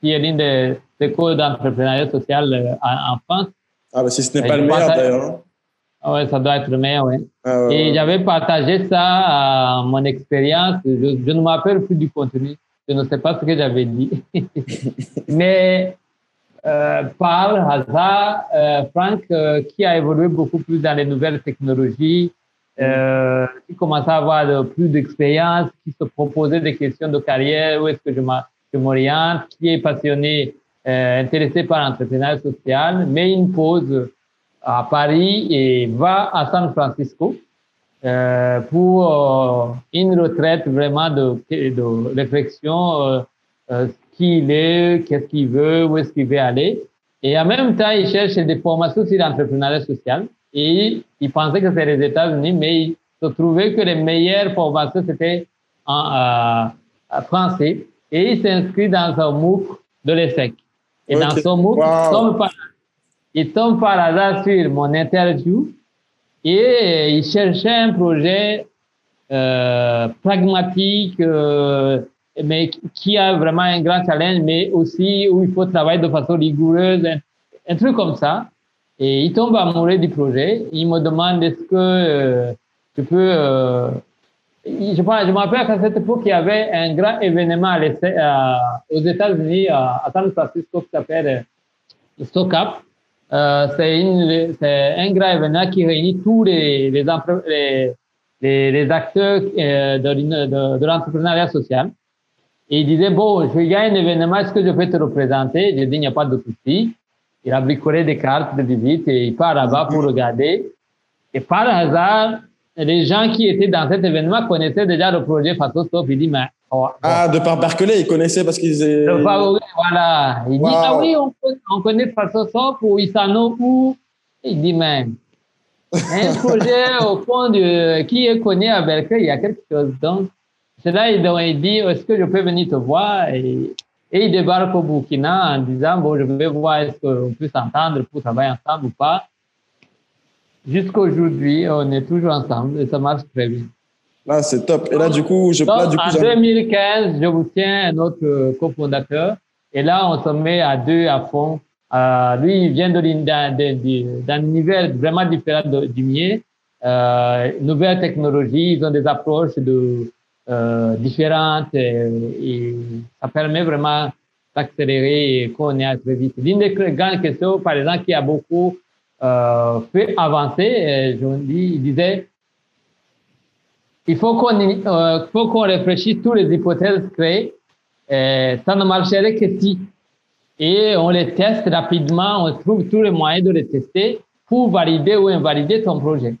qui est l'une des écoles d'entrepreneuriat social euh, en, France. Ah, mais si ce n'est pas le meilleur d'ailleurs. Hein. Ah ouais, ça doit être le meilleur, oui. Ah et j'avais partagé ça à mon expérience. Je, ne me rappelle plus du contenu. Je ne sais pas ce que j'avais dit. <laughs> Mais euh, par hasard, euh, Franck, euh, qui a évolué beaucoup plus dans les nouvelles technologies, euh, qui commençait à avoir plus d'expérience, qui se proposait des questions de carrière, où est-ce que je m'oriente, qui est passionné, euh, intéressé par l'entrepreneuriat social, mais une pause à Paris et va à San Francisco euh, pour euh, une retraite vraiment de, de réflexion, euh, euh, qui il est, qu'est-ce qu'il veut, où est-ce qu'il veut aller. Et en même temps, il cherche des formations sur l'entrepreneuriat social. Et il pensait que c'était les États-Unis, mais il se trouvait que les meilleures formations, c'était en euh, français. Et il s'inscrit dans un MOOC de l'ESSEC. Et dans ce MOOC, il tombe par hasard sur mon interview et il cherchait un projet euh, pragmatique, euh, mais qui a vraiment un grand challenge, mais aussi où il faut travailler de façon rigoureuse, un, truc comme ça. Et il tombe amoureux du projet. Il me demande est-ce que euh, je peux. Euh, je, je me rappelle qu'à cette époque, il y avait un grand événement aux États-Unis, à San Francisco, qui s'appelle StockUp. Euh, c'est un grand événement qui réunit tous les, les, les, les acteurs euh, de, de, l'entrepreneuriat social. Et il disait, bon, je a un événement, est-ce que je peux te représenter? J'ai dit, il n'y a pas de souci. Il a bricolé des cartes de visite et il part là-bas pour regarder. Et par hasard, les gens qui étaient dans cet événement connaissaient déjà le projet Fato Stop. Il dit, mais. Oh, ah, de par Berkeley, ils connaissaient parce qu'ils étaient. Voilà. Il dit, ah oui, on, on connaît Fato Stop ou Isano où Il dit, mais. Un <laughs> projet au fond de. Qui est connu à Berkeley, il y a quelque chose. Donc, c'est là il dit, est-ce que je peux venir te voir? Et, il débarque au Burkina en disant, bon, je vais voir est-ce qu'on peut s'entendre pour travailler ensemble ou pas. Jusqu'à aujourd'hui, on est toujours ensemble et ça marche très bien. Là, c'est top. Et là, du coup, je Donc, du coup, En 2015, je vous tiens un autre cofondateur. Et là, on se met à deux à fond. Euh, lui, il vient d'un univers vraiment différent du mien. Euh, nouvelles technologies, ils ont des approches de, euh, différentes et, ça permet vraiment d'accélérer et qu'on est très vite. L'une des grandes questions, par exemple, qui a beaucoup euh, fait avancer, je dis, il disait, il faut qu'on euh, faut qu'on réfléchisse toutes les hypothèses créées. Euh, ça ne marcherait que si. Et on les teste rapidement, on trouve tous les moyens de les tester pour valider ou invalider ton projet.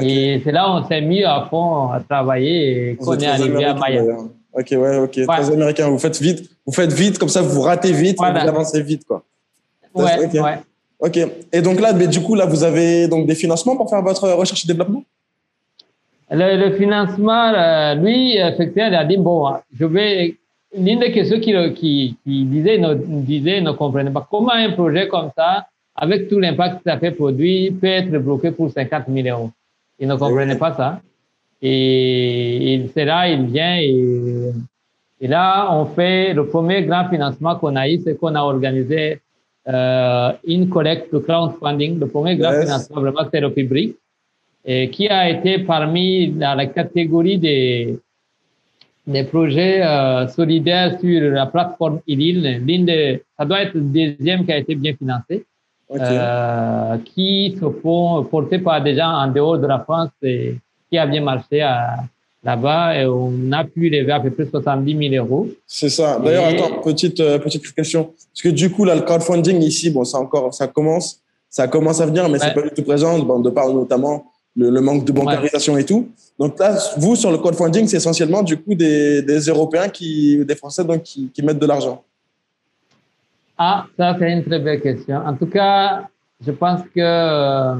Et c'est là où on s'est mis à fond à travailler et qu'on est arrivé à Miami. Ok, ouais, ok. Très américain. Vous faites vite. Vous faites vite, comme ça, vous ratez vite, et vous avancez vite, quoi. Ouais, ouais. Ok. Et donc là, mais du coup, là, vous avez donc des financements pour faire votre recherche et développement? Le, financement, euh, lui, effectivement, il a dit, bon, je vais... L'une des questions qu'il qui, qui disait, ne, disait, ne comprenait pas comment un projet comme ça, avec tout l'impact que ça fait produit, peut être bloqué pour 50 000 euros? Il ne comprenait pas ça. Et, et c'est là, il vient et, et, là, on fait le premier grand financement qu'on a eu, c'est qu'on a organisé euh, une collecte de crowdfunding. Le premier grand financement, vraiment, c'est le public, et qui a été parmi dans la catégorie des, des projets euh, solidaires sur la plateforme ILIL. L'une ça doit être le deuxième qui a été bien financé euh, qui se font porter par des gens en dehors de la France et qui a bien marché là-bas et on a pu lever à peu près 70 000 euros. C'est ça. D'ailleurs, attends, petite, euh, petite question. Parce que du coup, là, le crowdfunding ici, bon, ça encore, ça commence, ça commence à venir, mais c'est pas du tout présent, bon, de par notamment le, manque de bancarisation et tout. Donc là, vous, sur le crowdfunding, c'est essentiellement du coup des, des Européens qui, des Français donc, qui, qui mettent de l'argent. Ah, ça c'est une très belle question. En tout cas, je pense que euh,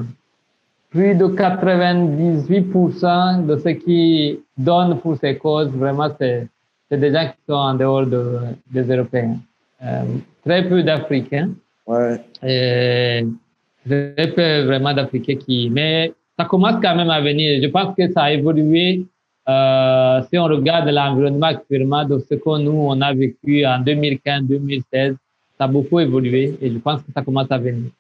plus de 98% de ceux qui donnent pour ces causes, vraiment, c'est des gens qui sont en dehors de, des Européens. Euh, très peu d'Africains. Ouais. Et très peu vraiment d'Africains qui... Mais ça commence quand même à venir. Je pense que ça a évolué euh, si on regarde l'environnement actuellement de ce que nous, on a vécu en 2015-2016 ça a beaucoup évolué et je pense que ça commence à venir.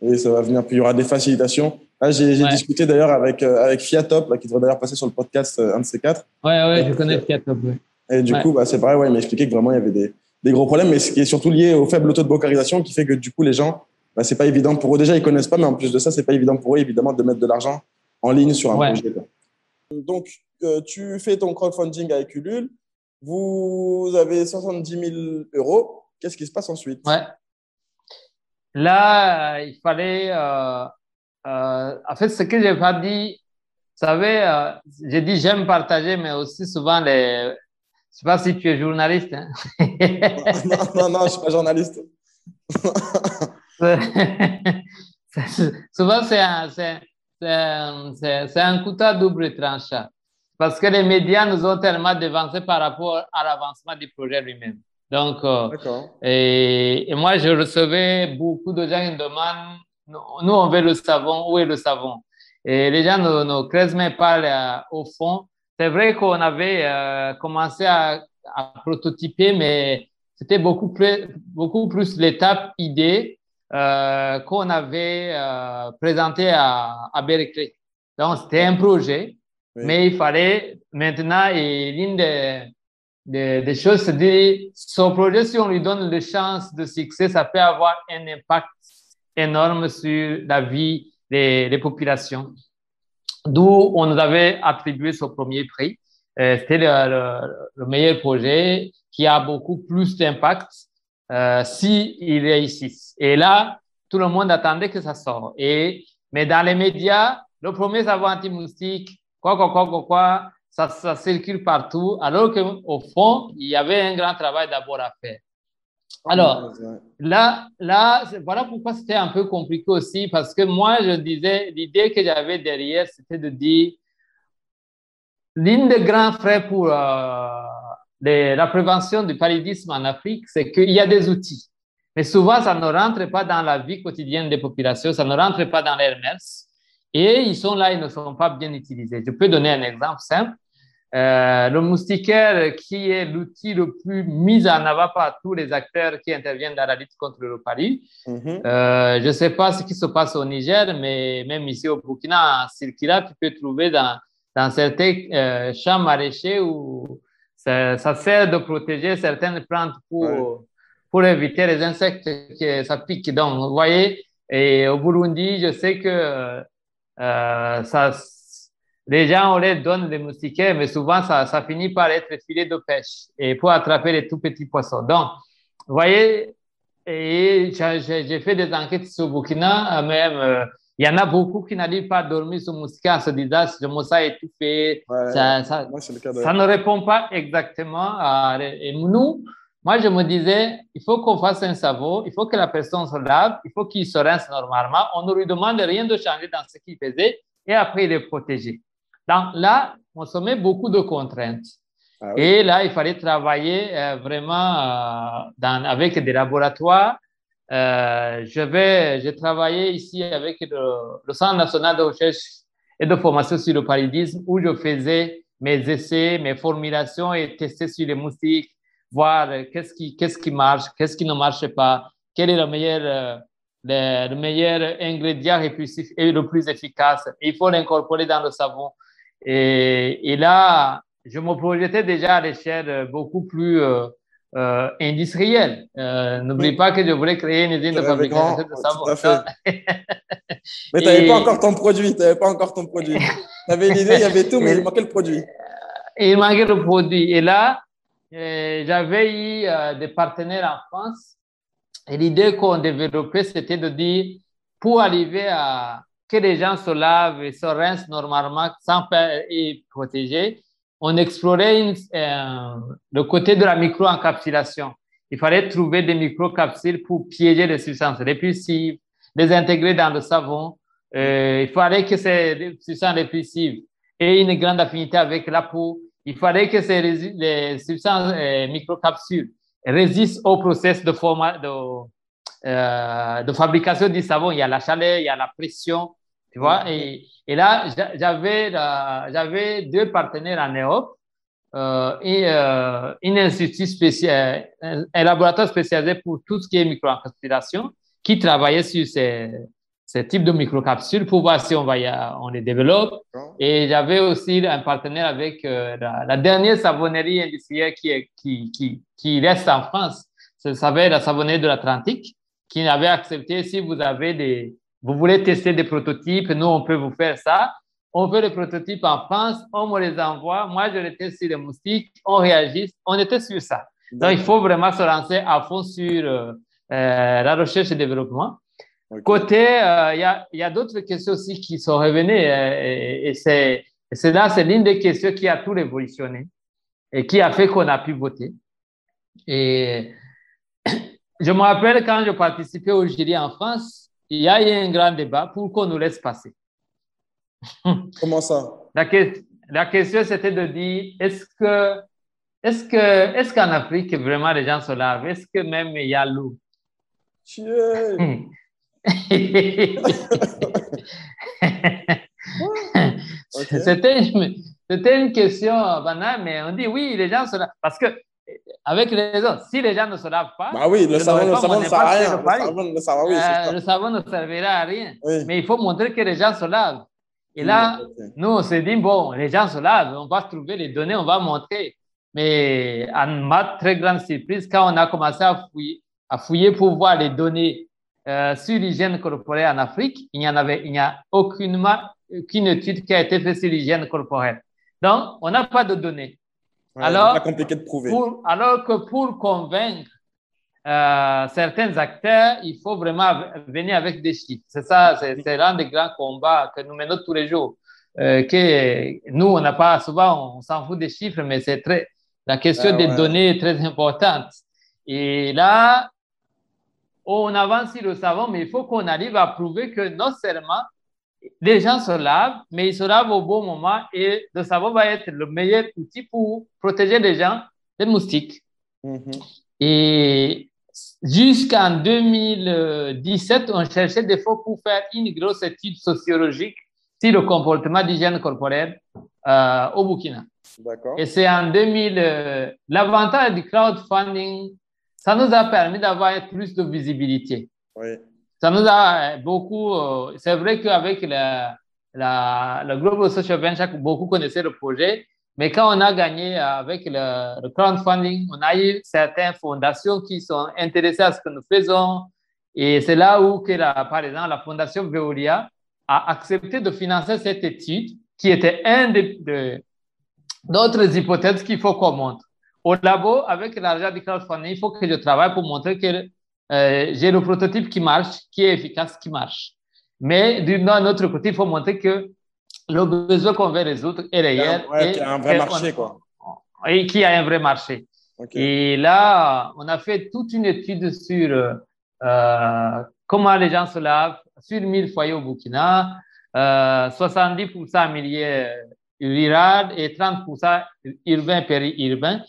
Oui, ça va venir. Puis il y aura des facilitations. Là, j'ai discuté d'ailleurs avec, euh, avec Fiatop, là, qui devrait d'ailleurs passer sur le podcast, euh, un de ces quatre. Oui, ouais, je connais Fiatop. Ouais. Et du coup, bah, c'est pareil, ouais, il m'a expliqué que vraiment il y avait des, des, gros problèmes, mais ce qui est surtout lié au faible taux de bancarisation qui fait que du coup, les gens, bah, c'est pas évident pour eux. Déjà, ils connaissent pas, mais en plus de ça, c'est pas évident pour eux, évidemment, de mettre de l'argent en ligne sur un projet. Donc, euh, tu fais ton crowdfunding avec Ulule. Vous avez 70 000 euros. Qu'est-ce qui se passe ensuite? Ouais. Là, il fallait. Euh, euh, en fait, ce que je n'ai pas dit, vous savez, euh, j'ai dit j'aime partager, mais aussi souvent les. Je ne sais pas si tu es journaliste. Hein? <laughs> non, non, non, je ne suis pas journaliste. <laughs> souvent, c'est un, un couteau à double tranchant. Parce que les médias nous ont tellement devancé par rapport à l'avancement du projet lui-même. Donc, et, et, moi, je recevais beaucoup de gens qui me demandent, nous, on veut le savon, où est le savon? Et les gens ne, ne creusent même pas euh, au fond. C'est vrai qu'on avait euh, commencé à, à, prototyper, mais c'était beaucoup plus, beaucoup plus l'étape idée euh, qu'on avait euh, présenté à, à Berkeley. Donc, c'était un projet, mais il fallait maintenant, et l'une des, des, des, choses, c'est de son projet, si on lui donne la chance de succès, ça peut avoir un impact énorme sur la vie des, des populations. D'où on nous avait attribué ce premier prix. Euh, c'était le, le, le, meilleur projet qui a beaucoup plus d'impact euh, si il réussissent. Et là, tout le monde attendait que ça sorte. Et, mais dans les médias, le premier savon anti-moustique, quoi, quoi, quoi, quoi, quoi, ça, ça circule partout, alors qu'au fond, il y avait un grand travail d'abord à faire. Alors, là, là, voilà pourquoi c'était un peu compliqué aussi, parce que moi, je disais, l'idée que j'avais derrière, c'était de dire, l'une des grands frais pour euh, les, la prévention du paludisme en Afrique, c'est qu'il y a des outils. Mais souvent, ça ne rentre pas dans la vie quotidienne des populations, ça ne rentre pas dans l'RMS. Et ils sont là, ils ne sont pas bien utilisés. Je peux donner un exemple simple. Euh, le moustiquaire, qui est l'outil le plus mis en avant par tous les acteurs qui interviennent dans la lutte contre le palud. Mm -hmm. euh, je ne sais pas ce qui se passe au Niger, mais même ici au Burkina, en Circula, tu peux trouver dans, dans certains euh, champs maraîchers où ça, ça, sert de protéger certaines plantes pour, ouais. pour éviter les insectes que ça pique. Donc, vous voyez, et au Burundi, je sais que ça les gens, on les donne des moustiquaires, mais souvent, ça, ça finit par être filet de pêche et pour attraper les tout petits poissons. Donc, vous voyez, et j'ai fait des enquêtes sur Burkina, même, euh, il y en a beaucoup qui n'arrivent pas à dormir sur moustiquaire en se disant, je me sens étouffé. Ouais, ça, ça, moi, de... ça, ne répond pas exactement à, et nous, moi, je me disais, il faut qu'on fasse un savon, il faut que la personne se lave, il faut qu'il se rince normalement. On ne lui demande rien de changer dans ce qu'il faisait et après il est protégé. Donc là, on se met beaucoup de contraintes. Ah oui. Et là, il fallait travailler euh, vraiment euh, dans, avec des laboratoires. Euh, je vais, j'ai travaillé ici avec le, le, Centre national de recherche et de formation sur le paludisme où je faisais mes essais, mes formulations et tester sur les moustiques, voir qu'est-ce qui, qu'est-ce qui marche, qu'est-ce qui ne marche pas, quel est le meilleur, le, le meilleur ingrédient et le plus efficace. Il faut l'incorporer dans le savon. Et, et, là, je me projetais déjà à l'échelle beaucoup plus euh, euh, industrielle. Euh, N'oublie oui. pas que je voulais créer une usine de fabrication de savon. <laughs> mais tu n'avais pas encore ton produit. Tu n'avais pas encore ton produit. Tu avais l'idée, il y avait tout, mais il manquait le produit. <laughs> Il manquait le produit. Et là, j'avais eu des partenaires en France. Et l'idée qu'on développait, c'était de dire, pour arriver à que les gens se lavent et se rincent normalement sans être protégés, on explorait euh, le côté de la micro-encapsulation. Il fallait trouver des micro-capsules pour piéger les substances répulsives, les intégrer dans le savon. Euh, il fallait que ces substances répulsives aient une grande affinité avec la peau. Il fallait que ces les substances euh, microcapsules résistent au processus de, format, de, euh, de fabrication du savon. Il y a la chaleur, il y a la pression, tu vois. Et, et là, j'avais, j'avais deux partenaires en Europe, euh, et euh, un institut spécial, un, un, laboratoire spécialisé pour tout ce qui est microencapsulation, qui travaillait sur ces, ces types de microcapsules pour voir si on, va y, on les développe. Et j'avais aussi un partenaire avec euh, la, la, dernière savonnerie industrielle qui, est, qui, qui, qui reste en France. Ça s'appelle la savonnerie de l'Atlantique, qui avait accepté si vous avez des, vous voulez tester des prototypes, nous, on peut vous faire ça. On veut les prototypes en France, on me les envoie. Moi, je les teste sur les moustiques, on réagit. On était sur ça. Donc, il faut vraiment se lancer à fond sur euh, la recherche et développement. Okay. Côté, il euh, y a, a d'autres questions aussi qui sont revenues euh, et, et c'est là, c'est l'une des questions qui a tout révolutionné et qui a fait qu'on a pu voter. Et je me rappelle quand je participais au jury en France, il y a eu un grand débat pour qu'on nous laisse passer. <laughs> Comment ça? La, la question, c'était de dire, est-ce que, est-ce que, est-ce qu'en Afrique, vraiment, les gens se lavent? Est-ce que même il y a l'eau? <laughs> C'était une question banale, mais on dit oui, les gens se lavent. Parce que, avec les autres, si les gens ne se lavent pas. Bah oui, le savon, le savon ne sert à rien. Le savon, oui, euh, le savon, ne servira à rien. Mais il faut montrer que les gens se lavent. Et là, nous, on s'est dit, bon, les gens se lavent, on va trouver les données, on va montrer. Mais à ma très grande surprise, quand on a commencé à fouiller, à fouiller pour voir les données euh, sur l'hygiène corporelle en Afrique, il n'y en avait, il n'y a aucunement, aucune étude qui a été faite sur l'hygiène corporelle. Donc, on n'a pas de données. Alors, compliqué de prouver. alors que pour convaincre euh, certains acteurs, il faut vraiment venir avec des chiffres. C'est ça, c'est l'un des grands combats que nous menons tous les jours. Euh, que nous, on n'a pas, souvent, on s'en fout des chiffres, mais c'est très, la question ah des données est très importante. Et là, on avance sur le savon, mais il faut qu'on arrive à prouver que non seulement les gens se lavent, mais ils se lavent au bon moment et le savon va être le meilleur outil pour protéger les gens des moustiques. Mm-hmm. Et jusqu'en 2017, on cherchait des fois pour faire une grosse étude sociologique sur le comportement d'hygiène corporelle euh, au Burkina. Et c'est en 2000, euh, l'avantage du crowdfunding ça nous a permis d'avoir plus de visibilité. Oui. Ça nous a beaucoup. Euh, c'est vrai qu'avec la, le Global Social Venture, beaucoup connaissaient le projet, mais quand on a gagné avec le, crowdfunding, on a eu certaines fondations qui sont intéressées à ce que nous faisons. Et c'est là où, que par exemple, la fondation Veolia a accepté de financer cette étude qui était un d'autres hypothèses qu'il faut qu'on montre. Au labo, avec l'argent du crowdfunding, il faut que je travaille pour montrer que euh, j'ai le prototype qui marche, qui est efficace, qui marche. Mais d'un autre côté, il faut montrer que le besoin qu'on veut résoudre est réel. Ouais, qu'il y a un vrai marché, quoi. Et qu'il y a un vrai marché. Et là, on a fait toute une étude sur euh, comment les gens se lavent sur 1000 foyers au Burkina, euh, 70% en milieu rural et 30% urbain, périurbain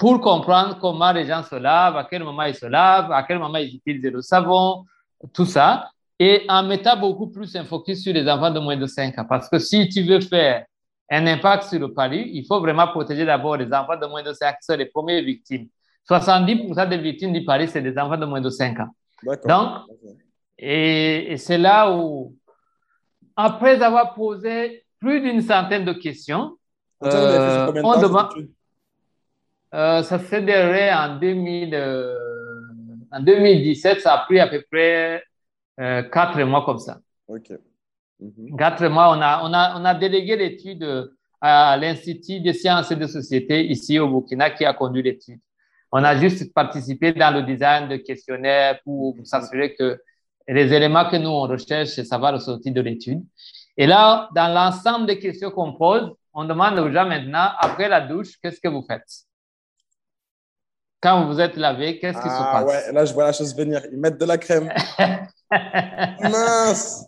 pour comprendre comment les gens se lavent, à quel moment ils se lavent, à quel moment ils utilisent le savon, tout ça. Et en mettant beaucoup plus un focus sur les enfants de moins de 5 ans. Parce que si tu veux faire un impact sur le palu, il faut vraiment protéger d'abord les enfants de moins de 5 ans, qui sont les premières victimes. 70% des victimes du Paris, c'est des enfants de moins de 5 ans. Donc, et, et c'est là où, après avoir posé plus d'une centaine de questions, euh, on demande. Euh, ça s'est déroulé en, 2000, euh, en 2017. Ça a pris à peu près euh, quatre mois comme ça. OK. Mhm. Quatre mois, on a, on a, on a délégué l'étude à l'Institut des sciences et de société ici au Burkina qui a conduit l'étude. On a juste participé dans le design de questionnaires pour, pour s'assurer que les éléments que nous on recherche, ça va ressortir de l'étude. Et là, dans l'ensemble des questions qu'on pose, on demande aux gens maintenant, après la douche, qu'est-ce que vous faites? Quand vous êtes lavé, qu'est-ce qui se ah, passe? ouais, là, je vois la chose venir. Ils mettent de la crème. <laughs> Mince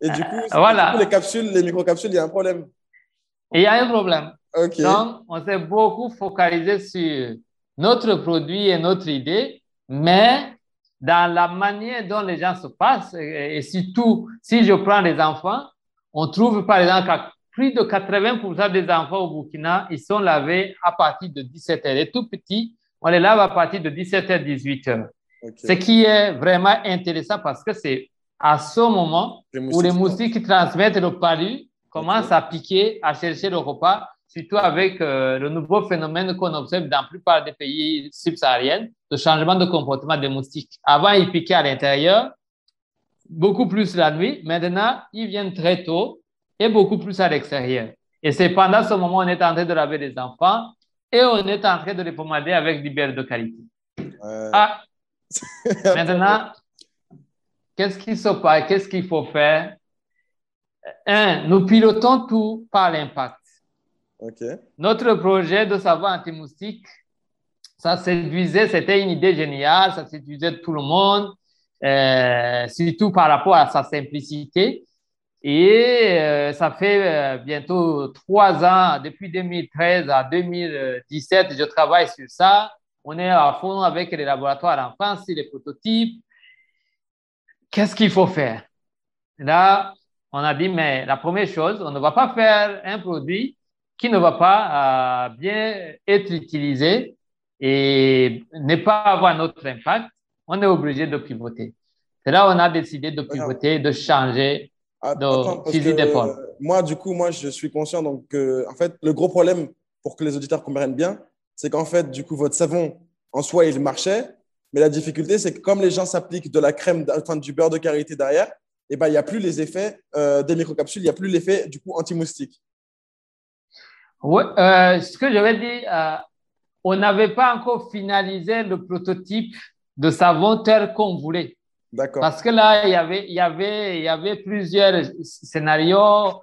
Et du coup, voilà. les capsules, les microcapsules, il y a un problème. Il y a un problème. Donc, on s'est beaucoup focalisé sur notre produit et notre idée, mais dans la manière dont les gens se passent, et, surtout, si je prends les enfants, on trouve par exemple que plus de 80% des enfants au Burkina, ils sont lavés à partir de 17 heures. Les tout petits, on les lave à partir de 17h, 18h. Ce qui est vraiment intéressant parce que c'est à ce moment où les moustiques qui transmettent le palu commencent à piquer, à chercher le repas, surtout avec euh, le nouveau phénomène qu'on observe dans la plupart des pays subsahariens, le changement de comportement des moustiques. Avant, ils piquaient à l'intérieur, beaucoup plus la nuit. Maintenant, ils viennent très tôt et beaucoup plus à l'extérieur. Et c'est pendant ce moment qu'on est en train de laver les enfants et on est en train de les pommader avec du beurre de qualité. Ah, <laughs> maintenant, qu'est-ce qui se passe? Qu'est-ce qu'il faut faire? Un, nous pilotons tout par l'impact. Notre projet de savoir anti-moustique ça séduisait, c'était une idée géniale, ça séduisait tout le monde, euh, surtout par rapport à sa simplicité. Et euh, ça fait bientôt trois ans, depuis 2013 à 2017, je travaille sur ça. On est à fond avec les laboratoires en France, les prototypes. Qu'est-ce qu'il faut faire? Là, on a dit, mais la première chose, on ne va pas faire un produit qui ne va pas euh, bien être utilisé et ne pas avoir notre impact. On est obligé de pivoter. C'est là on a décidé de pivoter, de changer de fusil d'épaule. Moi, du coup, moi, je suis conscient donc que, en fait, le gros problème pour que les auditeurs comprennent bien, c'est qu'en fait, du coup, votre savon, en soi, il marchait, mais la difficulté, c'est que comme les gens s'appliquent de la crème, enfin, du beurre de karité derrière, eh ben, il n'y a plus les effets euh, des microcapsules, il n'y a plus l'effet du coup anti-moustique. Oui, euh, ce que je vais dire, euh, on n'avait pas encore finalisé le prototype de savon tel qu'on voulait. Parce que là, il y avait, avait, avait plusieurs scénarios.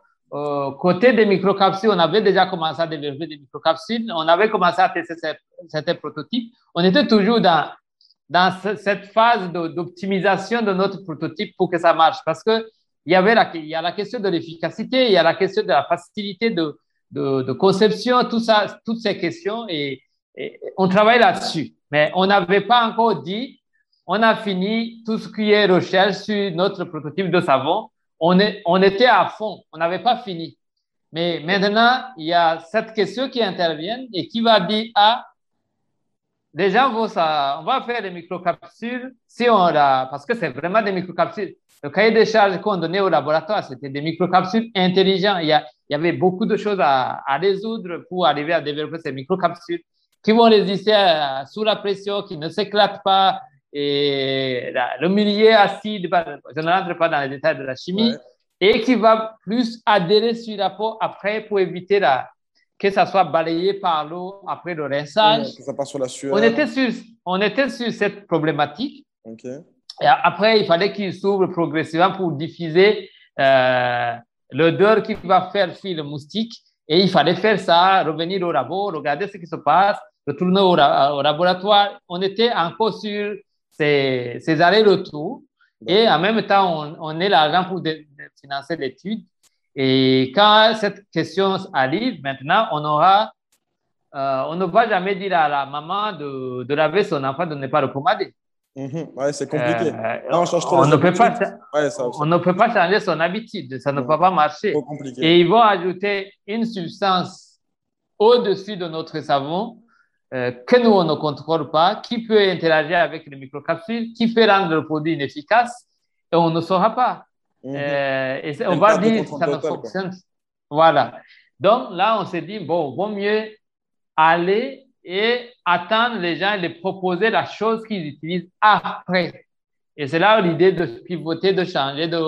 côté des microcapsules, on avait déjà commencé à développer des microcapsules. On avait commencé à tester certains prototypes. On était toujours dans cette phase d'optimisation de notre prototype pour que ça marche. Parce avait la, il y a la question de l'efficacité, il y a la question de la facilité de, conception, toutes ces questions, et, on travaille là-dessus. Mais on n'avait pas encore dit, on a fini tout ce qui est recherche sur notre prototype de savon. On, est, on était à fond, on n'avait pas fini. Mais maintenant, il y a cette question qui intervient et qui va dire, ah, ça, on va faire des microcapsules si on parce que c'est vraiment des microcapsules. Le cahier des charges qu'on donnait au laboratoire, c'était des microcapsules intelligents. Il y, a, avait beaucoup de choses à, résoudre pour arriver à développer ces microcapsules qui vont résister sous la pression, qui ne s'éclatent pas. Et le milieu acide, je ne rentre pas dans les détails de la chimie, et qui va plus adhérer sur la peau après pour éviter la, que ça soit balayé par l'eau après le rinçage. que ça passe sur la sueur. On était sur, on était sur cette problématique. Et après, il fallait qu'il s'ouvre progressivement pour diffuser euh, l'odeur qui va faire fuir le moustique. Et il fallait faire ça, revenir au labo, regarder ce qui se passe, retourner au, laboratoire. On était encore sur ces, ces allers-retours. Et en même temps, on, on est l'argent pour financer l'étude. Et quand cette question arrive, maintenant, on aura, euh, on ne va jamais dire à la maman de, de laver son enfant, de ne pas le pommader. Mhm. ouais, c'est compliqué. Euh, on, on ne peut pas, on ne peut pas changer son habitude, ça ne peut pas marcher. Et ils vont ajouter une substance au-dessus de notre savon euh, que nous, on ne contrôle pas, qui peut interagir avec les microcapsules, qui peut rendre le produit inefficace, et on ne saura pas. Mhm. Euh, et on va dire ça ne fonctionne. Voilà. Donc là, on s'est dit, bon, vaut mieux aller et attendre les gens et les proposer la chose qu'ils utilisent après. Et c'est là l'idée de pivoter, de changer, de,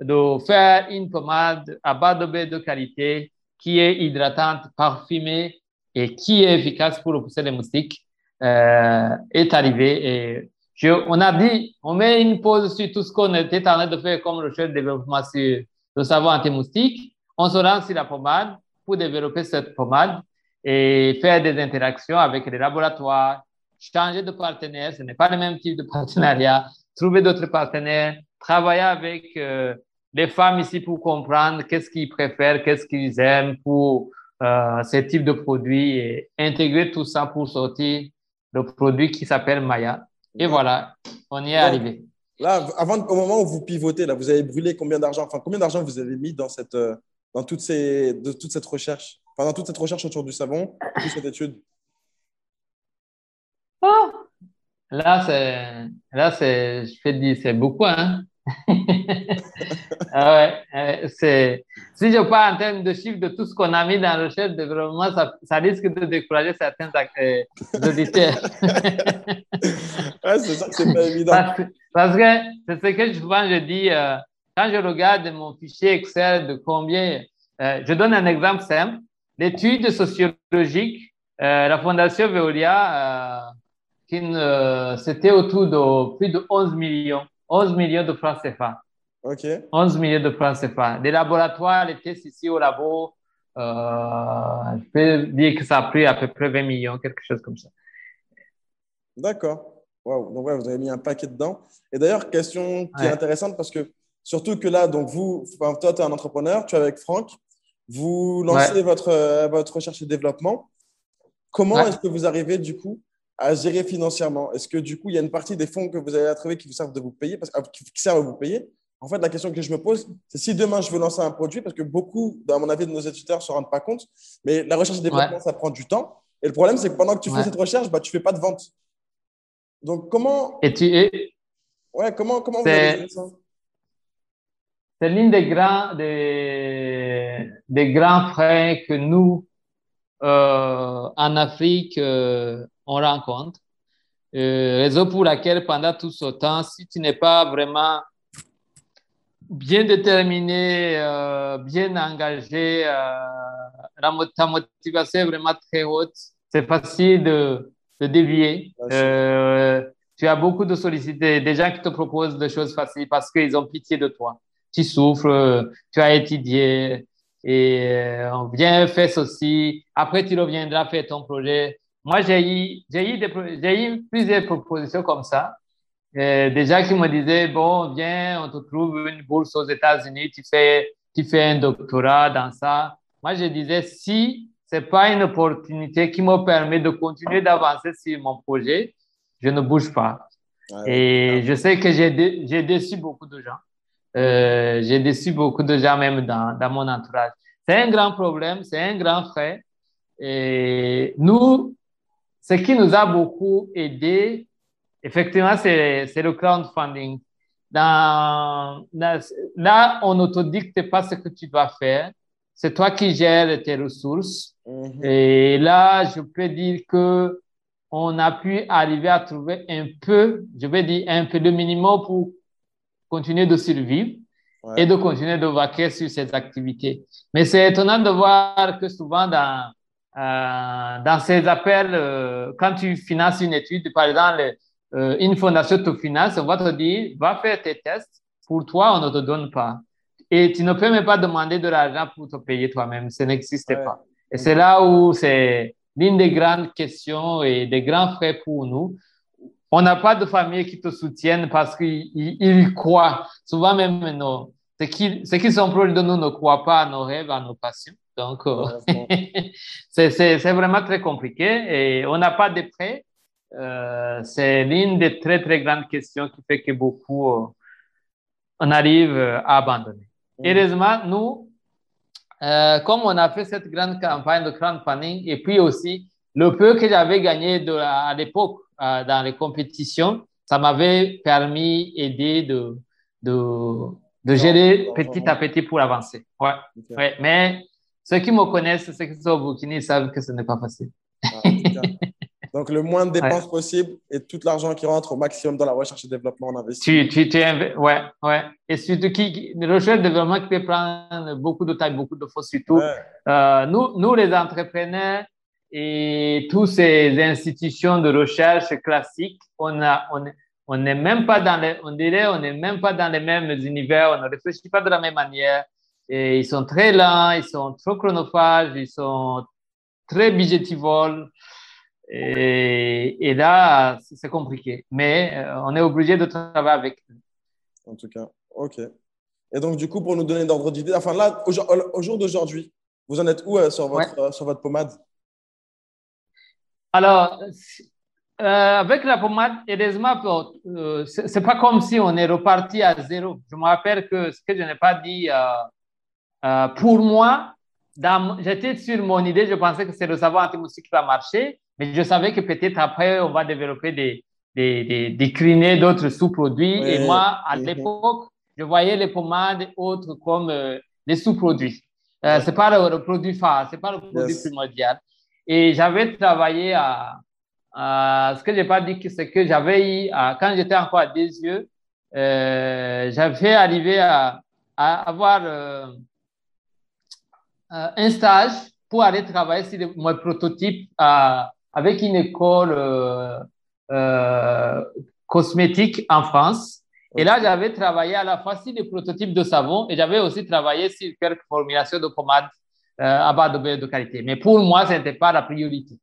de faire une pommade à bas de baie de qualité qui est hydratante, parfumée et qui est efficace pour repousser les moustiques euh, est arrivé. Et on a dit, on met une pause sur tout ce qu'on était en train de faire comme recherche de développement sur le savon anti-moustique. On se lance sur la pommade pour développer cette pommade et faire des interactions avec les laboratoires, changer de partenaire, ce n'est pas le même type de partenariat, trouver d'autres partenaires, travailler avec euh, les femmes ici pour comprendre qu'est-ce qu'ils préfèrent, qu'est-ce qu'ils aiment pour euh, ce type de produit et intégrer tout ça pour sortir le produit qui s'appelle Maya. Et voilà, on y est arrivé. Là, avant, au moment où vous pivotez, là, vous avez brûlé combien d'argent Enfin, combien d'argent vous avez mis dans cette, euh, dans toutes ces, de toute cette recherche Enfin, dans toute cette recherche autour du savon, <coughs> toute cette étude oh Là, c'est, là, c'est, je fais dire, c'est beaucoup, hein ah ouais, euh, c'est, si je parle en termes de chiffres de tout ce qu'on a mis dans le recherche de développement, ça, ça, risque de décourager certains euh, auditeurs. <laughs> ouais, c'est ça que c'est pas évident. Parce que, c'est ce que souvent je dis, euh, quand je regarde mon fichier Excel de combien, euh, je donne un exemple simple. L'étude sociologique, la Fondation Veolia, c'était autour de plus de 11 millions. 11 millions de francs CFA. OK. 11 millions de francs CFA. Des laboratoires, les tests ici au labo, euh, je peux dire que ça a pris à peu près 20 millions, quelque chose comme ça. D'accord. Wow. Donc, ouais, vous avez mis un paquet dedans. Et d'ailleurs, question qui est intéressante parce que surtout que là, donc vous, toi, tu es un entrepreneur, tu es avec Franck, vous lancez votre, euh, votre recherche et développement. Comment est-ce que vous arrivez du coup à gérer financièrement Est-ce que du coup, il y a une partie des fonds que vous avez à trouver qui vous servent de vous payer, parce, qui servent à vous payer? En fait, la question que je me pose, c'est si demain je veux lancer un produit, parce que beaucoup, à mon avis, de nos étudiants ne se rendent pas compte, mais la recherche et développement, ça prend du temps. Et le problème, c'est que pendant que tu fais cette recherche, bah, tu ne fais pas de vente. Donc, comment. Et tu Ouais, comment, comment vous avez ça? C'est l'une des grands, des, des grands freins que nous, euh, en Afrique, euh, on rencontre. Euh, raison pour laquelle, pendant tout ce temps, si tu n'es pas vraiment bien déterminé, euh, bien engagé, euh, ta motivation est vraiment très haute, c'est facile de, de dévier. Euh, tu as beaucoup de sollicités, des gens qui te proposent des choses faciles parce qu'ils ont pitié de toi. Tu souffres, tu as étudié et on vient faire ceci. Après, tu reviendras faire ton projet. Moi, j'ai eu, j'ai eu, eu plusieurs propositions comme ça. Des gens qui me disaient, bon, viens, on te trouve une bourse aux États-Unis, tu fais, tu fais un doctorat dans ça. Moi, je disais, si c'est pas une opportunité qui me permet de continuer d'avancer sur mon projet, je ne bouge pas. Et je sais que j'ai, j'ai déçu beaucoup de gens. Euh, j'ai déçu beaucoup de gens même dans, dans mon entourage. C'est un grand problème, c'est un grand frais. Et nous, ce qui nous a beaucoup aidé, effectivement, c'est le crowdfunding. Dans, là, on ne te dicte pas ce que tu dois faire. C'est toi qui gères tes ressources. Mhm. Et là, je peux dire que on a pu arriver à trouver un peu, je vais dire un peu le minimum pour continuer de survivre et de continuer de vaquer sur ces activités. Mais c'est étonnant de voir que souvent dans, dans ces appels, euh, quand tu finances une étude, par exemple, euh, une fondation te finance, on va te dire, va faire tes tests. Pour toi, on ne te donne pas. Et tu ne peux même pas demander de l'argent pour te payer toi-même. Ça n'existe pas. Et c'est là où c'est l'une des grandes questions et des grands frais pour nous. On n'a pas de famille qui te soutiennent parce qu'ils croient. Souvent même, ceux, qui, ceux qui sont proches de nous ne croient pas à nos rêves, à nos passions. Donc, <laughs> euh, c'est vraiment très compliqué et on n'a pas de prêts. Euh, c'est l'une des très, très grandes questions qui fait que beaucoup, euh, on arrive à abandonner. Mm. Heureusement, nous, comme on a fait cette grande campagne de crowdfunding et puis aussi le peu que j'avais gagné de, à l'époque dans les compétitions, ça m'avait permis d'aider de, de, de gérer petit à petit pour avancer. Ouais. ouais. Mais ceux qui me connaissent, ceux qui sont au Burkina, savent que ce n'est pas facile. Ah, Donc, le moins de dépenses possible et tout l'argent qui rentre au maximum dans la recherche et développement, on investit. Tu, tu, tu ouais, ouais. Et surtout, qui, la recherche et développement qui peut prendre beaucoup de temps, beaucoup de fois, surtout. Euh, nous, nous, les entrepreneurs et toutes ces institutions de recherche classiques, on a, on, on n'est même pas dans les, on dirait, on n'est même pas dans les mêmes univers, on ne réfléchit pas de la même manière. Et ils sont très lents, ils sont trop chronophages, ils sont très budgétivoles. Et, et là, c'est compliqué. Mais euh, on est obligé de travailler avec eux. En tout cas, OK. Et donc, du coup, pour nous donner d'ordre d'idée, enfin là, au, jour d'aujourd'hui, vous en êtes où euh, sur, votre, euh, sur votre pommade? Alors, avec la pommade, heureusement, c'est pas comme si on est reparti à zéro. Je me rappelle que ce que je n'ai pas dit euh, pour moi, j'étais sur mon idée, je pensais que c'est le savoir anti-moustique qui va marcher, mais je savais que peut-être après, on va développer des, des, des, d'autres sous-produits. Et moi, à l'époque, je voyais les pommades autres comme euh, des sous-produits. Euh, Ce n'est pas le, produit phare, ce n'est pas le produit primordial. Et j'avais travaillé à, ce que je n'ai pas dit, c'est que j'avais eu, quand j'étais encore à des yeux, j'avais arrivé à, à avoir euh, un stage pour aller travailler sur mon prototype euh, avec une école euh, cosmétique en France. Et là, j'avais travaillé à la fois sur des prototypes de savon et j'avais aussi travaillé sur quelques formulations de pommades à bas de de qualité. Mais pour moi, ce n'était pas la priorité.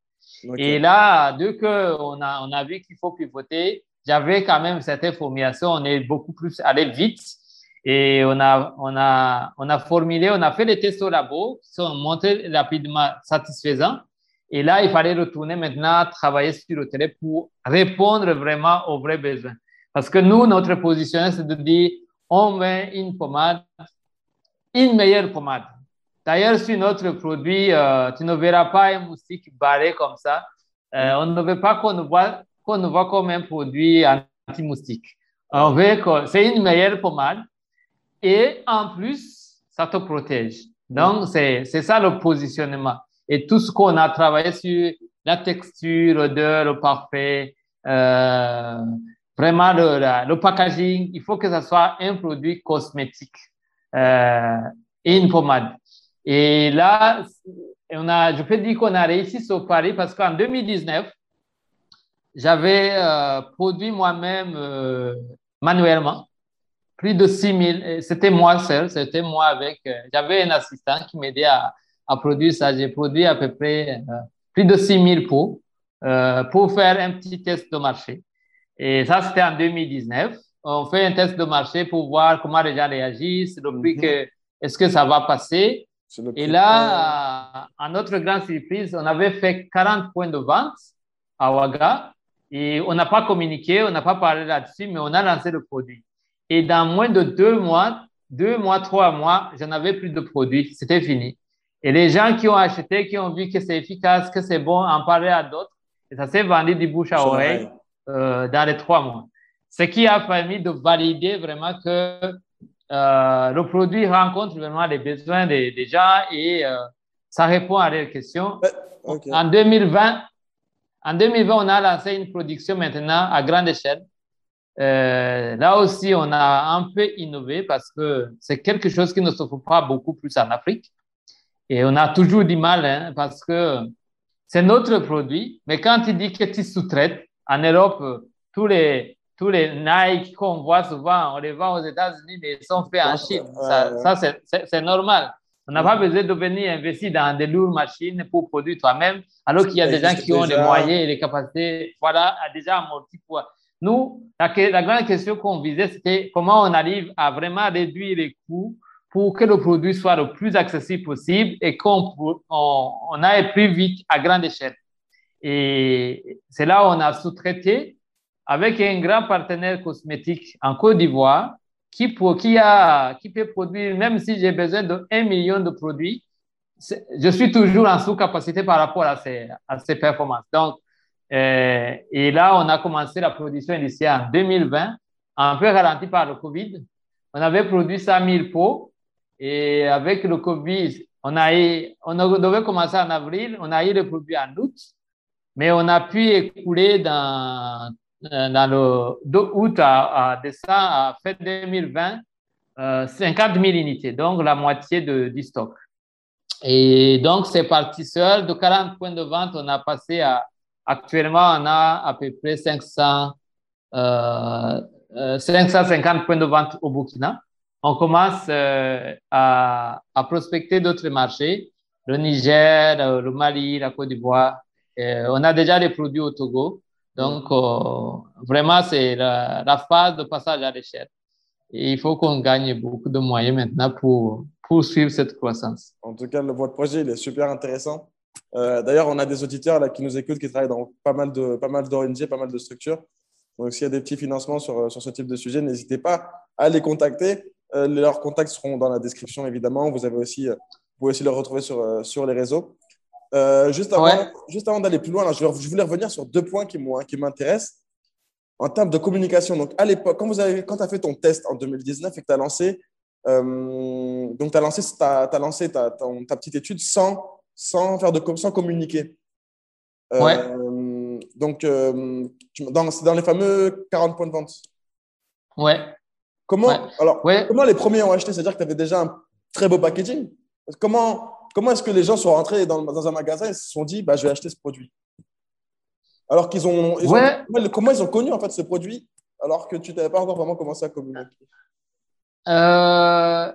Et là, dès qu'on a, on a vu qu'il faut pivoter, j'avais quand même certaines formulations. On est beaucoup plus allé vite. Et on a, on a, on a formulé, on a fait les tests au labo qui sont montrés rapidement satisfaisants. Et là, il fallait retourner maintenant travailler sur le terrain pour répondre vraiment aux vrais besoins. Parce que nous, notre position, c'est de dire, on met une pommade, une meilleure pommade. D'ailleurs, sur notre produit, euh, tu ne verras pas un moustique barré comme ça. Euh, on ne veut pas qu'on nous voit, qu'on voit comme un produit anti-moustique. On veut que c'est une meilleure pommade et en plus, ça te protège. Donc, c'est ça le positionnement. Et tout ce qu'on a travaillé sur la texture, l'odeur, le parfait, euh, vraiment le, le, packaging, il faut que ça soit un produit cosmétique euh, et une pommade. Et là, on a, je peux dire qu'on a réussi sur Paris parce qu'en 2019, j'avais euh, produit moi-même manuellement plus de 6 000. C'était moi seul, c'était moi avec. Euh, j'avais un assistant qui m'aidait à, à, produire ça. J'ai produit à peu près euh, plus de 6 000 pots euh, pour faire un petit test de marché. Et ça, c'était en 2019. On fait un test de marché pour voir comment les gens réagissent, le prix mhm. que, est-ce que ça va passer. Et là, à notre grande surprise, on avait fait 40 points de vente à Ouaga et on n'a pas communiqué, on n'a pas parlé là-dessus, mais on a lancé le produit. Et dans moins de deux mois, deux mois, trois mois, je n'avais plus de produits. C'était fini. Et les gens qui ont acheté, qui ont vu que c'est efficace, que c'est bon, en parlaient à d'autres. Et ça s'est vendu du bouche à oreille euh, dans les trois mois. Ce qui a permis de valider vraiment que euh, le produit rencontre vraiment les besoins des, gens et euh, ça répond à leurs questions. En 2020, en 2020, on a lancé une production maintenant à grande échelle euh, là aussi, on a un peu innové parce que c'est quelque chose qui ne se fait pas beaucoup plus en Afrique. Et on a toujours du mal hein, parce que c'est notre produit. Mais quand tu dis que tu sous-traites, en Europe, tous les, tous les Nike qu'on voit souvent, on les vend aux États-Unis, mais ils sont faits en Chine. Ça, ça c'est normal. On n'a pas besoin de venir investir dans des lourdes machines pour produire toi-même, alors qu'il y a des gens qui ont les moyens et les capacités, voilà, déjà amorti pour nous, la, grande question qu'on visait, c'était comment on arrive à vraiment réduire les coûts pour que le produit soit le plus accessible possible et qu'on on, aille plus vite à grande échelle. Et c'est là où on a sous-traité avec un grand partenaire cosmétique en Côte d'Ivoire qui, qui, qui peut produire, même si j'ai besoin de 1 million de produits, je suis toujours en sous-capacité par rapport à ces, à ces performances. Donc, et là, on a commencé la production initiale en 2020, un peu ralenti par le Covid. On avait produit 100 000 pots et avec le Covid, on, a on devait commencer en avril, on a eu le produit en août, mais on a pu écouler dans, le août à, décembre, à fin 2020, 50 000 unités, donc la moitié de, du stock. Et donc, c'est parti seul. De 40 points de vente, on a passé à Actuellement, on a à peu près 500, euh, 550 euh, points de vente au Burkina. On commence euh, à, prospecter d'autres marchés, le Niger, euh, le Mali, la Côte d'Ivoire. on a déjà des produits au Togo. Donc, vraiment, c'est la, phase de passage à l'échelle. Il faut qu'on gagne beaucoup de moyens maintenant pour poursuivre cette croissance. En tout cas, votre projet, il est super intéressant. Euh, d'ailleurs, on a des auditeurs là, qui nous écoutent, qui travaillent dans pas mal de pas mal d'ONG, pas mal de structures. Donc, s'il y a des petits financements sur, sur ce type de sujet, n'hésitez pas à les contacter. Euh, leurs contacts seront dans la description, évidemment. Vous, avez aussi, euh, vous pouvez aussi les retrouver sur, sur les réseaux. juste avant, juste avant d'aller plus loin, là, je, voulais revenir sur deux points qui m'intéressent en termes de communication. Donc, à l'époque, quand, vous avez, quand tu as fait ton test en 2019 et que tu as lancé, donc as lancé, as, lancé ta, ta, petite étude sans sans faire de sans communiquer. Euh, ouais. Donc, euh, dans, dans les fameux 40 points de vente. Ouais. Comment, Alors, comment les premiers ont acheté? C'est-à-dire que tu avais déjà un très beau packaging. Comment, comment est-ce que les gens sont rentrés dans, dans un magasin et se sont dit bah, je vais acheter ce produit? Alors qu'ils ont, ont, Comment ils ont connu en fait ce produit alors que tu n'avais pas encore vraiment commencé à communiquer? Euh,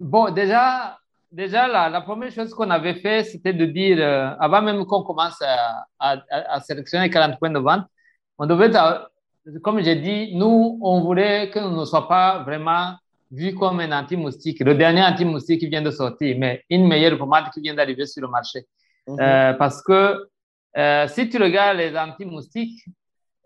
Bon, déjà, déjà, la, première chose qu'on avait fait, c'était de dire, euh, avant même qu'on commence à, à, sélectionner 40 points de vente, on devait, comme j'ai dit, nous, on voulait que nous ne soient pas vraiment vus comme un anti-moustique, le dernier anti-moustique qui vient de sortir, mais une meilleure pommade qui vient d'arriver sur le marché. Mhm. Euh, parce que euh, si tu regardes les anti-moustiques,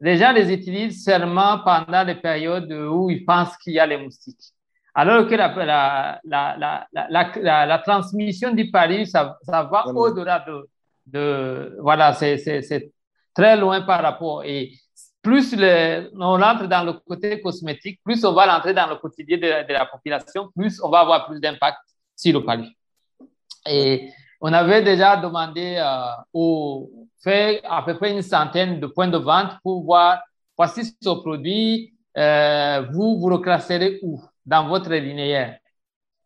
les gens les utilisent seulement pendant les périodes où ils pensent qu'il y a les moustiques. Alors que la, la, la, la transmission du pari, ça, ça va au-delà de, de, Voilà, c'est très loin par rapport. Et plus on entre dans le côté cosmétique, plus on va rentrer dans le quotidien de, de la population, plus on va avoir plus d'impact sur le pari. Et on avait déjà demandé euh, au fait à peu près une centaine de points de vente pour voir voici ce produit, euh, vous vous le classerez où? Dans votre linéaire.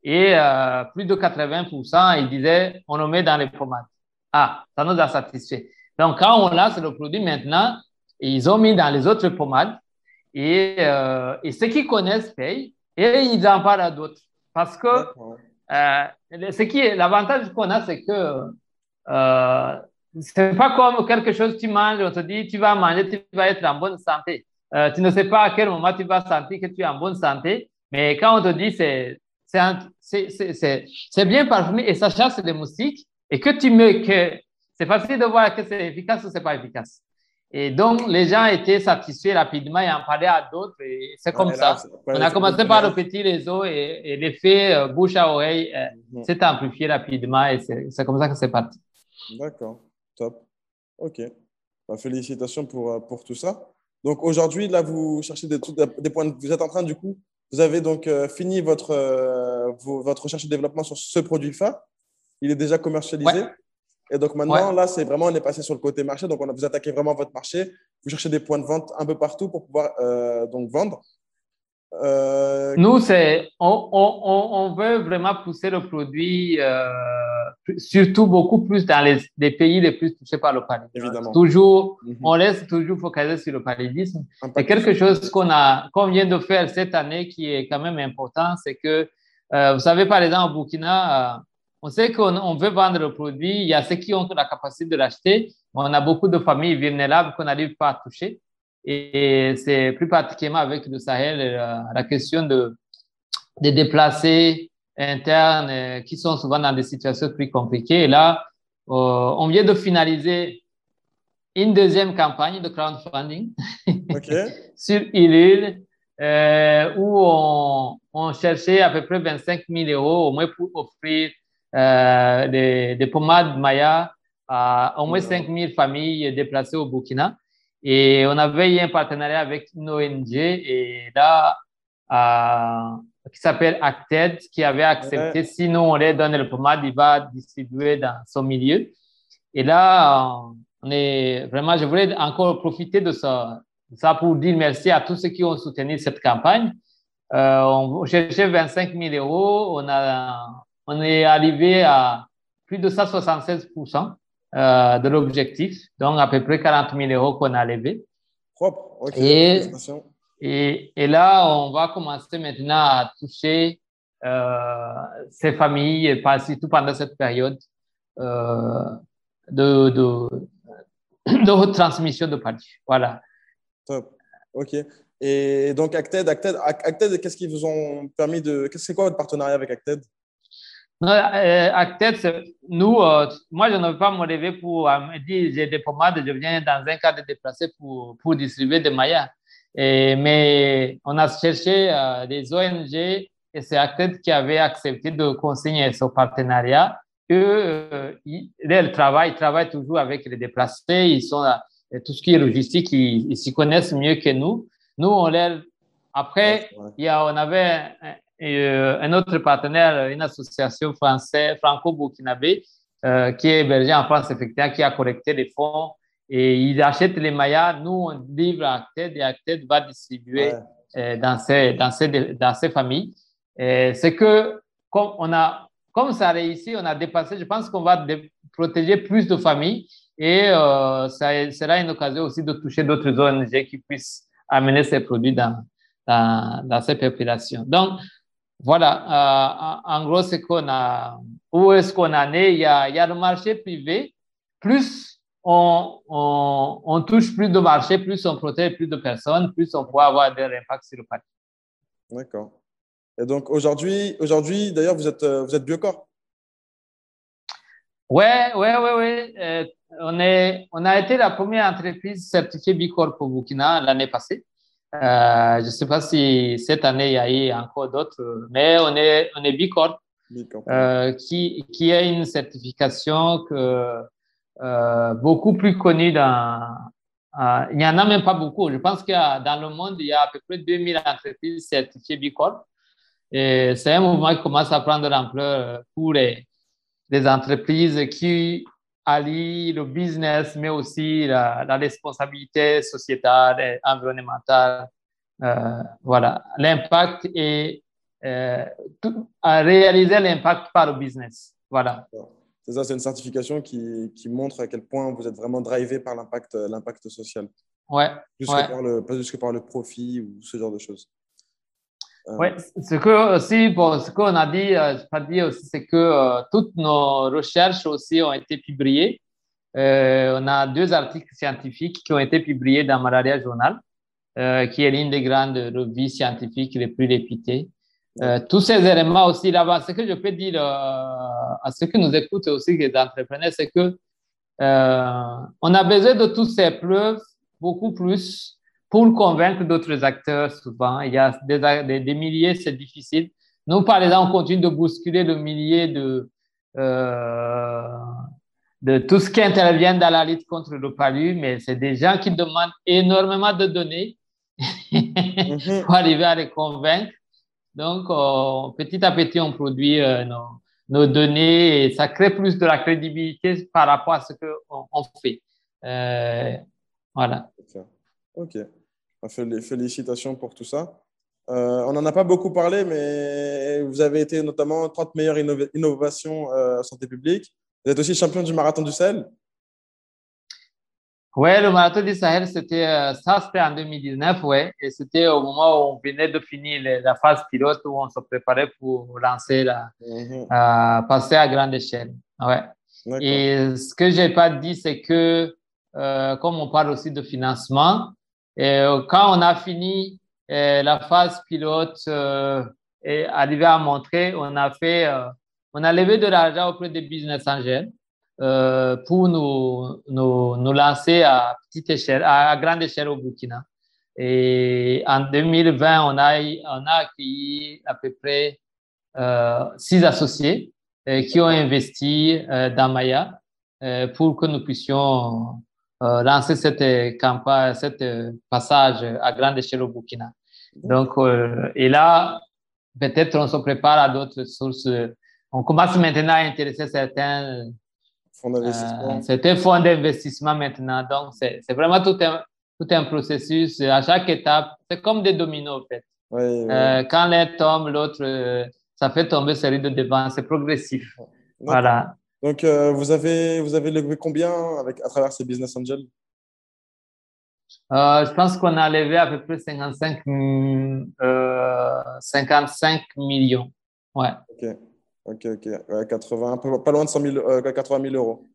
Et euh, plus de 80%, ils disaient, on le met dans les pommades. Ah, ça nous a satisfait. Donc, quand on lance le produit maintenant, ils ont mis dans les autres pommades et, euh, et ceux qui connaissent payent et ils en parlent à d'autres. Parce que euh, ce qui est l'avantage qu'on a, c'est que euh, c'est pas comme quelque chose que tu manges, on te dit tu vas manger, tu vas être en bonne santé. Euh, tu ne sais pas à quel moment tu vas sentir que tu es en bonne santé. Mais quand on te dit c'est c'est bien parfumé et ça chasse les moustiques et que tu mets que c'est facile de voir que c'est efficace ou c'est pas efficace. Et donc, les gens étaient satisfaits rapidement et en parlaient à d'autres. Et c'est comme ça. on a commencé par le petit réseau et, l'effet euh, bouche à oreille euh, mhm. s'est amplifié rapidement et c'est comme ça que c'est parti. D'accord, top. OK. Bah, félicitations pour, euh, pour tout ça. Donc aujourd'hui, là, vous cherchez des, des points. Vous êtes en train, du coup, vous avez donc euh, fini votre, euh, votre recherche et développement sur ce produit phare. Il est déjà commercialisé. Et donc maintenant, là, c'est vraiment, on est passé sur le côté marché. Donc, on a, vous attaquez vraiment votre marché. Vous cherchez des points de vente un peu partout pour pouvoir euh, donc vendre. Euh, Nous, c'est, on, on, on, veut vraiment pousser le produit, euh, surtout beaucoup plus dans les, les, pays les plus touchés par le paludisme. Évidemment. Toujours, mhm. on laisse toujours focaliser sur le paludisme. Et quelque chose qu'on a, qu'on vient de faire cette année qui est quand même important, c'est que, euh, vous savez, par exemple, au Burkina, euh, on sait qu'on veut vendre le produit. Il y a ceux qui ont la capacité de l'acheter. On a beaucoup de familles vulnérables qu'on n'arrive pas à toucher. Et c'est plus particulièrement avec le Sahel, euh, la, question de, de déplacés internes euh, qui sont souvent dans des situations plus compliquées. Et là, euh, on vient de finaliser une deuxième campagne de crowdfunding <laughs> sur Ilul, où on, on, cherchait à peu près 25 000 euros au moins pour offrir des, des, pommades Maya à au moins 5 000 familles déplacées au Burkina. Et on avait eu un partenariat avec une ONG et là, euh, qui s'appelle Acted, qui avait accepté, sinon on leur donne le pommade, il va distribuer dans son milieu. Et là, on est vraiment, je voulais encore profiter de ça, ça pour dire merci à tous ceux qui ont soutenu cette campagne. Euh, on cherchait 25 000 euros, on, a, on est arrivé à plus de 176 euh, de l'objectif, donc à peu près 40 000 euros qu'on a levé. Propre, ok. Et, et, et, là, on va commencer maintenant à toucher euh, ces familles, surtout pendant cette période euh, de, de, de transmission de paris. Voilà. Top. OK. Et donc, Acted, Acted, Acted qu'est-ce qui vous ont permis de. C'est quoi votre partenariat avec Acted? Euh, Acted, nous, euh, moi, je ne veux pas me lever pour euh, me dire j'ai des pommades, je viens dans un cadre déplacé pour, pour distribuer des maillas. Et, mais on a cherché des ONG et c'est Acted qui avait accepté de consigner ce partenariat. Eux, ils, travaillent, travaillent toujours avec les déplacés, ils sont tout ce qui est logistique, ils s'y connaissent mieux que nous. Nous, on leur après, il y a, on avait euh, un autre partenaire, une association française, franco-burkinabé, euh, qui est hébergée en France, effectivement, qui a collecté les fonds et ils achètent les mayas. Nous, on livre à Acted et Acted va distribuer euh, dans, ces, dans, ces, dans ces familles. C'est que, comme, on a, comme ça a réussi, on a dépassé, je pense qu'on va protéger plus de familles et euh, ça sera une occasion aussi de toucher d'autres ONG qui puissent amener ces produits dans, dans, dans ces populations. Donc, voilà, en gros, c'est qu'on a, où est-ce qu'on en est? Il y, a, il y a le marché privé, plus on, on, on, touche plus de marché, plus on protège plus de personnes, plus on peut avoir des impacts sur le panier. D'accord. Et donc aujourd'hui, aujourd'hui d'ailleurs, vous êtes, vous êtes Biocorp? Ouais, ouais, ouais, ouais. Euh, on, est, on a été la première entreprise certifiée Bicorp au Burkina l'année passée. Euh, je ne sais pas si cette année il y a eu encore d'autres, mais on est, on est Bicorp, euh, qui, qui a une certification que, euh, beaucoup plus connue dans. Euh, il n'y en a même pas beaucoup. Je pense que dans le monde, il y a à peu près 2000 entreprises certifiées Bicorp. Et c'est un mouvement qui commence à prendre l'ampleur pour les, des entreprises qui allient le business, mais aussi la, responsabilité sociétale et environnementale. Euh, voilà, l'impact et euh, réaliser l'impact par le business. Voilà. C'est ça, c'est une certification qui, qui, montre à quel point vous êtes vraiment drivé par l'impact, l'impact social. Ouais. Plus Que par le, pas juste que par le profit ou ce genre de choses. Euh, oui, ce que aussi, bon, ce qu'on a dit, euh, je aussi, c'est que euh, toutes nos recherches aussi ont été publiées. on a deux articles scientifiques qui ont été publiés dans Malaria Journal, qui est l'une des grandes revues scientifiques les plus réputées. Tous ces éléments aussi là-bas, ce que je peux dire à ceux qui nous écoutent aussi, les entrepreneurs, c'est que on a besoin de toutes ces preuves beaucoup plus pour convaincre d'autres acteurs, souvent, il y a des, des, milliers, c'est difficile. Nous, par exemple, on continue de bousculer le millier de, euh, de tout ce qui intervient dans la lutte contre le palu, mais c'est des gens qui demandent énormément de données mhm. <laughs> pour arriver à les convaincre. Donc, euh, petit à petit, on produit euh, nos, données et ça crée plus de la crédibilité par rapport à ce qu'on on fait. voilà. Ok. Félicitations pour tout ça. Euh, on n'en a pas beaucoup parlé, mais vous avez été notamment 30 meilleures innovations euh, santé publique. Vous êtes aussi champion du marathon du Sahel. Oui, le marathon du Sahel, c'était euh, ça, c'était en 2019, ouais, et c'était au moment où on venait de finir la phase pilote où on se préparait pour lancer la, mhm. passer à grande échelle. Ouais. Et ce que j'ai pas dit, c'est que comme on parle aussi de financement, et euh, quand on a fini euh, la phase pilote euh, et arrivé à montrer, on a fait, on a levé de l'argent auprès des business angels pour nous, nous, nous, lancer à petite échelle, à, grande échelle au Burkina. Et en 2020, on a, on a accueilli à peu près six associés qui ont investi dans Maya pour que nous puissions euh, lancer cette campagne, cette passage à grande échelle au Burkina. Donc, euh, et là, peut-être on se prépare à d'autres sources. On commence maintenant à intéresser certains fonds d'investissement. Euh, certains fonds d'investissement maintenant. Donc, c'est vraiment tout un, tout un processus. À chaque étape, c'est comme des dominos, en fait. Euh, quand l'un tombe, l'autre, ça fait tomber série de devant. C'est progressif. Voilà. Donc, euh, vous, avez, vous avez levé combien avec, à travers ces business angels? Euh, Je pense qu'on a levé à peu près 55, 55 euh, millions. Ouais. Ok, ok, ok. 80, pas loin de 100 000, 80 000 euros.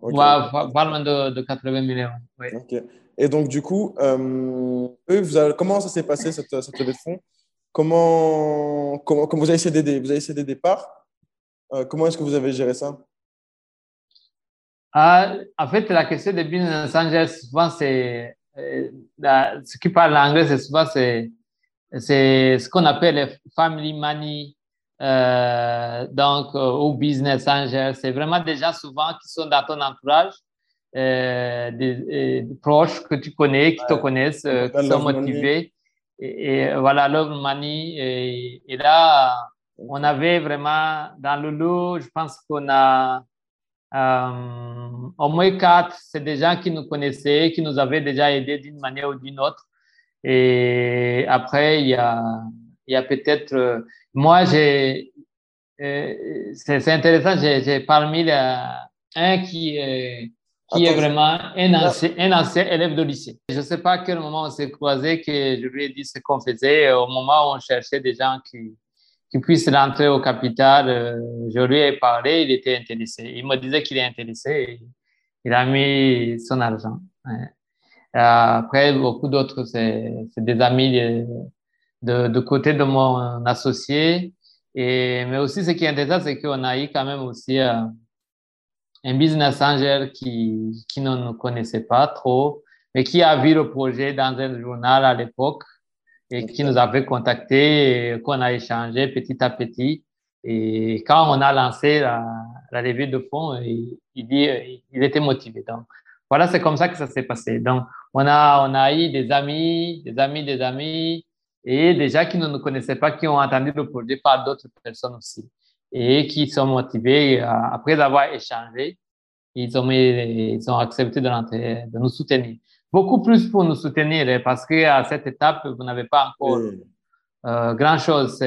Okay. Ouais, pas loin de, de 80 millions. Oui. Ok. Et donc, du coup, eux, vous avez, comment ça s'est passé cette, cette levée de fonds? Comment, comment, comment, vous avez essayé d'aider Vous avez essayé d'aider par Comment est-ce que vous avez géré ça? Ah, en fait, la question des business angels, souvent, c'est. Euh, ce qui parle anglais, c'est souvent c'est, c'est ce qu'on appelle les family money, euh, donc, euh, ou business angels. C'est vraiment des gens souvent qui sont dans ton entourage, euh, des, proches que tu connais, qui te connaissent, qui sont motivés. Et, voilà, love money. Et, et, là, on avait vraiment dans le lot, je pense qu'on a euh, au moins quatre, c'est des gens qui nous connaissaient, qui nous avaient déjà aidés d'une manière ou d'une autre. Et après, il y a, il y a peut-être, euh, moi, j'ai, euh, c'est intéressant, j'ai parmi un qui est, qui est vraiment un ancien, un ancien élève de lycée. Je ne sais pas à quel moment on s'est croisé que je lui ai dit ce qu'on faisait au moment où on cherchait des gens qui, qu'il puisse rentrer au capital. je lui ai parlé, il était intéressé. Il me disait qu'il est intéressé. il a mis son argent. Après, beaucoup d'autres, c'est des amis de, de, côté de mon associé. Et, mais aussi, ce qui est intéressant, c'est qu'on a eu quand même aussi euh, un business angel qui, qui ne nous connaissait pas trop, mais qui a vu le projet dans un journal à l'époque et qui nous avait contacté et qu'on a échangé petit à petit. Et quand on a lancé la, la revue de fonds, il, il, dit, il était motivé. Donc, voilà, c'est comme ça que ça s'est passé. Donc, on a, on a eu des amis, des amis, des amis, et des gens qui ne nous connaissaient pas, qui ont entendu le projet par d'autres personnes aussi, et qui sont motivés, euh, après avoir échangé, ils ont, ils ont accepté de, de nous soutenir. Beaucoup plus pour nous soutenir, hein, parce qu'à cette étape, vous n'avez pas encore euh, grand-chose.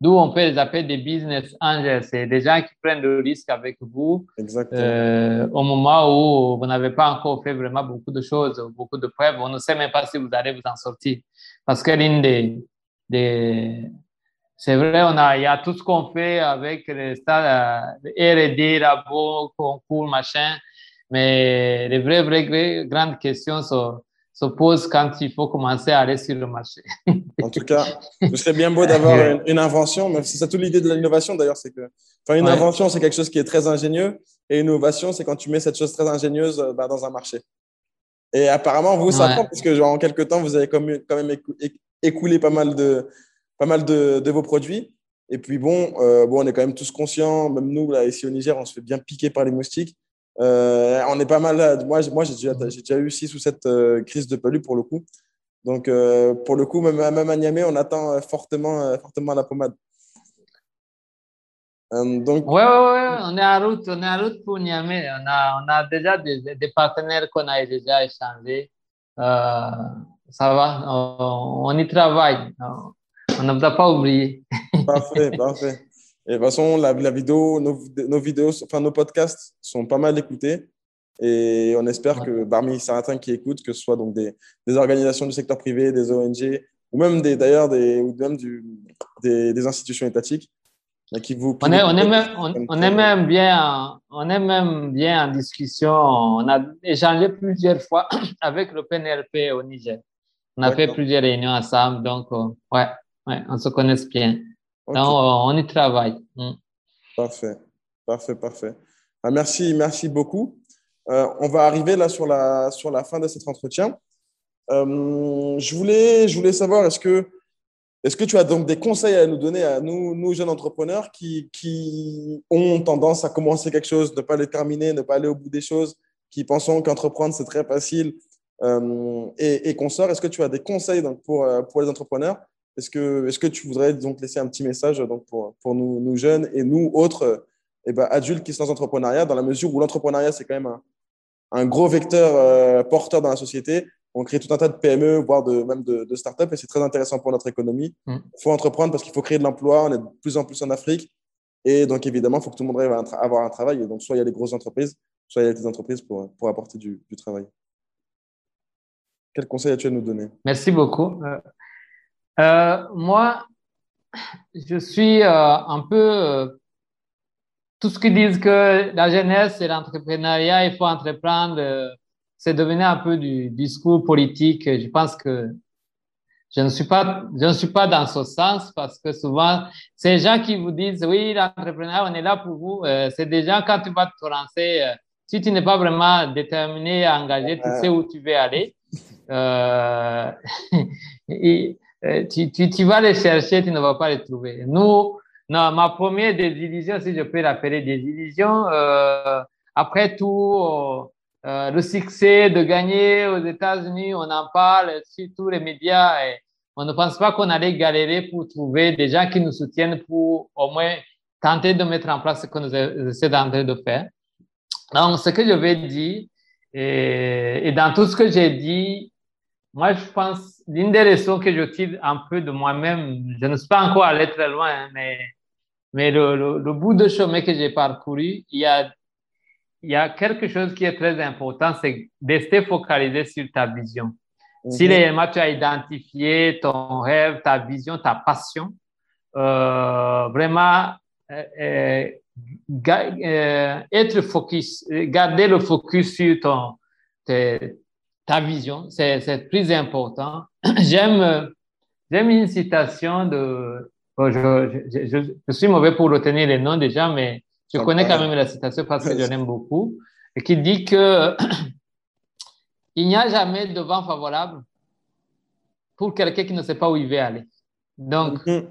D'où on peut les appeler des business angels. C'est des gens qui prennent le risque avec vous euh, au moment où vous n'avez pas encore fait vraiment beaucoup de choses, beaucoup de preuves. On ne sait même pas si vous allez vous en sortir. Parce que l'une des, des c'est vrai, on a, il y a tout ce qu'on fait avec les stades, R&D, labo, concours, machin. Mais les vraies, vraies grandes questions sont, se pose quand il faut commencer à aller sur le marché. <laughs> en tout cas, ce serait bien beau d'avoir une, invention, mais c'est ça toute l'idée de l'innovation d'ailleurs, c'est que, enfin, une invention, c'est quelque chose qui est très ingénieux, et une innovation, c'est quand tu mets cette chose très ingénieuse euh, bah, dans un marché. Et apparemment, vous, ça prend, parce que genre, en quelques temps, vous avez quand même écoulé pas mal de, pas mal de, de vos produits. Et puis bon, euh, bon, on est quand même tous conscients, même nous, là, ici au Niger, on se fait bien piquer par les moustiques. Euh, on est pas mal. Moi, moi j'ai déjà, déjà, eu six ou sept euh, crises de palu pour le coup. Donc, euh, pour le coup, même, même à Niamey, on attend fortement, fortement la pommade. Donc... Ouais, ouais, ouais, on est en route, on est en route pour Niamey. On a, on a déjà des, des partenaires qu'on a déjà échangés. ça va, on, on y travaille. On ne doit pas oublier. <laughs> Parfait, parfait. Et de toute façon, la, la vidéo, nos, nos, vidéos, enfin nos podcasts sont pas mal écoutés. Et on espère que parmi certains qui écoutent, que ce soit donc des, des organisations du secteur privé, des ONG, ou même d'ailleurs des, ou même du, des, des, institutions étatiques, qui vous. on, est, on, est même, on, est même bien, on est même bien en discussion. On a échangé plusieurs fois <clears throat> avec le PNLP au Niger. On a fait plusieurs réunions ensemble, donc euh, ouais, ouais, on se connaît bien. Non, on y travaille. Mm. Parfait, parfait, parfait. Ah, merci, merci beaucoup. Euh, on va arriver là sur la, sur la fin de cet entretien. Euh, je, voulais, je voulais savoir, est-ce que, est que tu as donc des conseils à nous donner à nous, jeunes entrepreneurs qui, ont tendance à commencer quelque chose, ne pas le terminer, ne pas aller au bout des choses, qui pensent qu'entreprendre c'est très facile euh, et, qu'on sort? Est-ce que tu as des conseils donc, pour, pour les entrepreneurs? Est-ce que, tu voudrais donc laisser un petit message donc, pour, nous, jeunes et nous autres eh ben, adultes qui sont dans l'entrepreneuriat, dans la mesure où l'entrepreneuriat, c'est quand même un, un gros vecteur euh, porteur dans la société. On crée tout un tas de PME, voire de, même de, de startups, et c'est très intéressant pour notre économie. Il mm. faut entreprendre parce qu'il faut créer de l'emploi. On est de plus en plus en Afrique. Et donc, évidemment, il faut que tout le monde arrive à avoir un travail. Et donc, soit il y a des grosses entreprises, soit il y a des entreprises pour, pour apporter du, du travail. Quel conseil as-tu à nous donner? Merci beaucoup. Euh, euh, moi, je suis euh, un peu euh, tout ce qui disent que la jeunesse et l'entrepreneuriat, il faut entreprendre, c'est devenu un peu du discours politique. Je pense que je ne suis pas, je ne suis pas dans ce sens parce que souvent, ces gens qui vous disent, oui, l'entrepreneuriat, on est là pour vous, c'est des gens, quand tu vas te lancer, si tu n'es pas vraiment déterminé, engagé, tu sais où tu veux aller. <laughs> et, euh, tu, tu, tu, vas les chercher, tu ne vas pas les trouver. Nous, non, ma première désillusion, si je peux l'appeler désillusion, euh, après tout, euh, le succès de gagner aux États-Unis, on en parle sur tous les médias et on ne pense pas qu'on allait galérer pour trouver des gens qui nous soutiennent pour au moins tenter de mettre en place ce que nous essayons de faire. Donc, ce que je vais dire, et, et dans tout ce que j'ai dit, moi, je pense, l'une des leçons que je tire un peu de moi-même, je ne suis pas encore allé très loin, hein, mais, mais le, le, bout de chemin que j'ai parcouru, il y a, il y a quelque chose qui est très important, c'est de rester focalisé sur ta vision. Si mhm. réellement tu as identifié ton rêve, ta vision, ta passion, vraiment être focus, garder le focus sur ton, ta vision, c'est plus important. <clears throat> J'aime j'aime une citation de... je, je, suis mauvais pour retenir les noms déjà, mais je connais quand même la citation parce que je l'aime beaucoup, et qui dit que <clears throat> il n'y a jamais de vent favorable pour quelqu'un qui ne sait pas où il veut aller. Donc, mhm.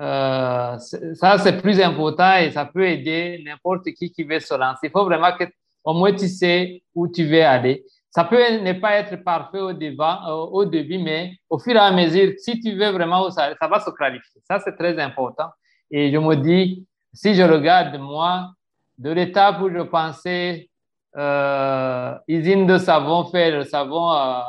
euh, ça, c'est plus important et ça peut aider n'importe qui qui veut se lancer. Il faut vraiment que au moins tu sais où tu veux aller. Ça peut ne pas être parfait au, devant, au début, mais au fur et à mesure, si tu veux vraiment, ça, ça va se clarifier. Ça, c'est très important. Et je me dis, si je regarde moi, de l'étape où je pensais euh, usine de savon, faire le savon euh,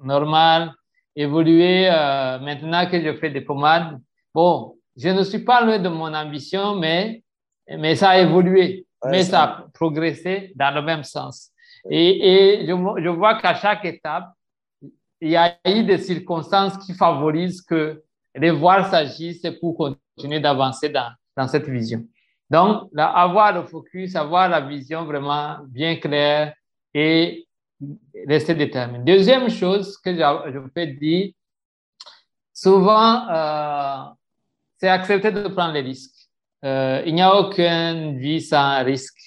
normal, évoluer euh, maintenant que je fais des pommades. Bon, je ne suis pas loin de mon ambition, mais, mais ça a évolué, mais ça. a progressé dans le même sens. Et, et je, je vois qu'à chaque étape, il y a eu des circonstances qui favorisent que les voir s'agissent pour continuer d'avancer dans, dans cette vision. Donc, avoir le focus, avoir la vision vraiment bien claire et rester déterminé. Deuxième chose que je, peux dire, souvent, euh, c'est accepter de prendre les risques. Euh, il n'y a aucune vie sans risque.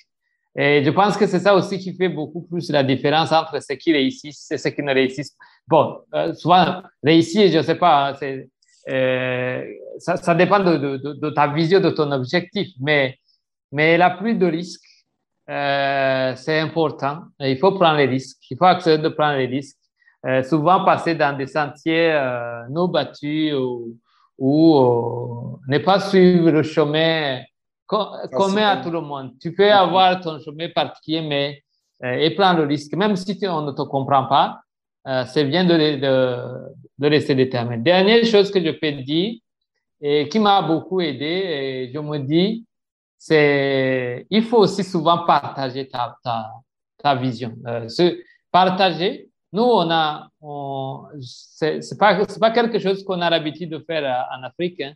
Et je pense que c'est ça aussi qui fait beaucoup plus la différence entre ceux qui réussissent et ceux qui ne réussissent pas. Bon, euh, souvent, réussir, je ne sais pas, hein, c'est ça, ça, dépend de, de, de, ta vision, de ton objectif, mais, mais la prise de risque, euh, c'est important. Il faut prendre les risques. Il faut accepter de prendre les risques. Euh, souvent passer dans des sentiers euh, non battus ou, ou euh, ne pas suivre le chemin commun à tout le monde. Tu peux avoir ton chemin particulier, mais et prendre le risque, même si on ne te comprend pas. Euh, c'est bien de, de, de rester déterminé. Dernière chose que je peux dire et qui m'a beaucoup aidé, et je me dis, c'est il faut aussi souvent partager ta, ta, ta vision. Euh, partager, nous, on a, c'est pas, pas quelque chose qu'on a l'habitude de faire en Afrique. Hein.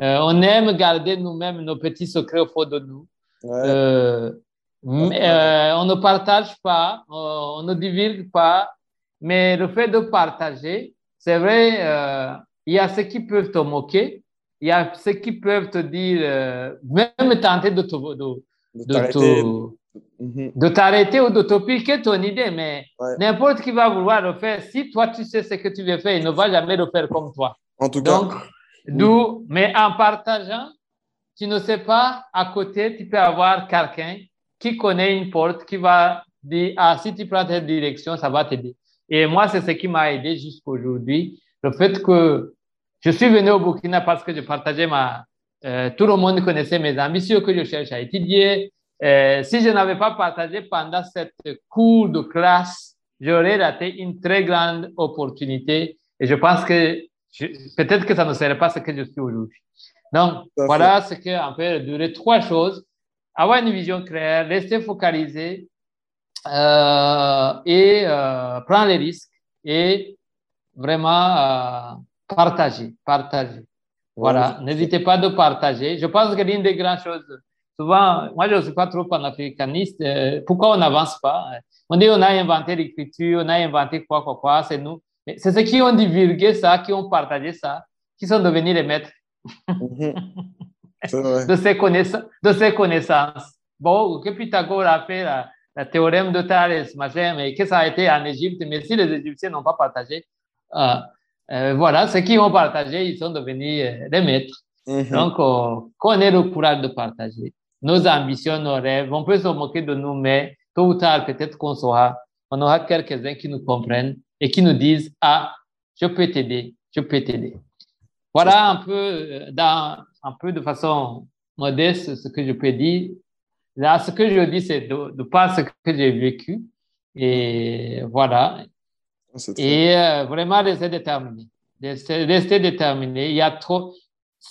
Euh, on aime garder nous-mêmes nos petits secrets au fond de nous. Euh, mais, euh, on ne partage pas, on, on ne divulgue pas, mais le fait de partager, c'est vrai, euh, il y a ceux qui peuvent te moquer, il y a ceux qui peuvent te dire, euh, même tenter de te, de, de, t'arrêter. Ou de te piquer ton idée, mais n'importe qui va vouloir le faire, si toi tu sais ce que tu veux faire, il ne va jamais le faire comme toi. En tout Donc, d'où, mais en partageant, tu ne sais pas, à côté, tu peux avoir quelqu'un qui connaît une porte, qui va dire, ah, si tu prends cette direction, ça va t'aider. Et moi, c'est ce qui m'a aidé jusqu'aujourd'hui. Le fait que je suis venu au Burkina parce que je partageais ma... Euh, tout le monde connaissait mes ambitions que je cherche à étudier. Euh, si je n'avais pas partagé pendant cette cours de classe, j'aurais raté une très grande opportunité. Et je pense que peut-être que ça ne serait pas ce que je suis aujourd'hui. Donc, voilà ce qu'on peut durer trois choses. Avoir une vision claire, rester focalisé, euh, et euh, prendre les risques et vraiment euh, partager, partager. Voilà, n'hésitez pas de partager. Je pense que l'une des grandes choses, souvent, moi je ne suis pas trop panafricaniste, pourquoi on n'avance pas? On dit on a inventé l'écriture, on a inventé quoi, quoi, quoi, c'est nous. C'est ceux qui ont divulgué ça, qui ont partagé ça, qui sont devenus les maîtres mhm. <laughs> de, ces connaissances, de ces connaissances. Bon, que Pythagore a fait là, le théorème de Thalès, machin, mais que ça a été en Égypte, mais si les Égyptiens n'ont pas partagé, euh, euh, voilà, ceux qui ont partagé, ils sont devenus euh, des maîtres. Mhm. Donc, qu'on ait le courage de partager nos ambitions, nos rêves. On peut se moquer de nous, mais tôt ou tard, peut-être qu'on saura, on aura quelques-uns qui nous comprennent et qui nous disent, ah, je peux t'aider, je peux t'aider. Voilà un peu, dans, un peu de façon modeste ce que je peux dire Là, ce que je dis, c'est de, de pas ce que j'ai vécu. Et voilà. Et euh, vraiment rester déterminé. Rester, déterminé. Il y a trop.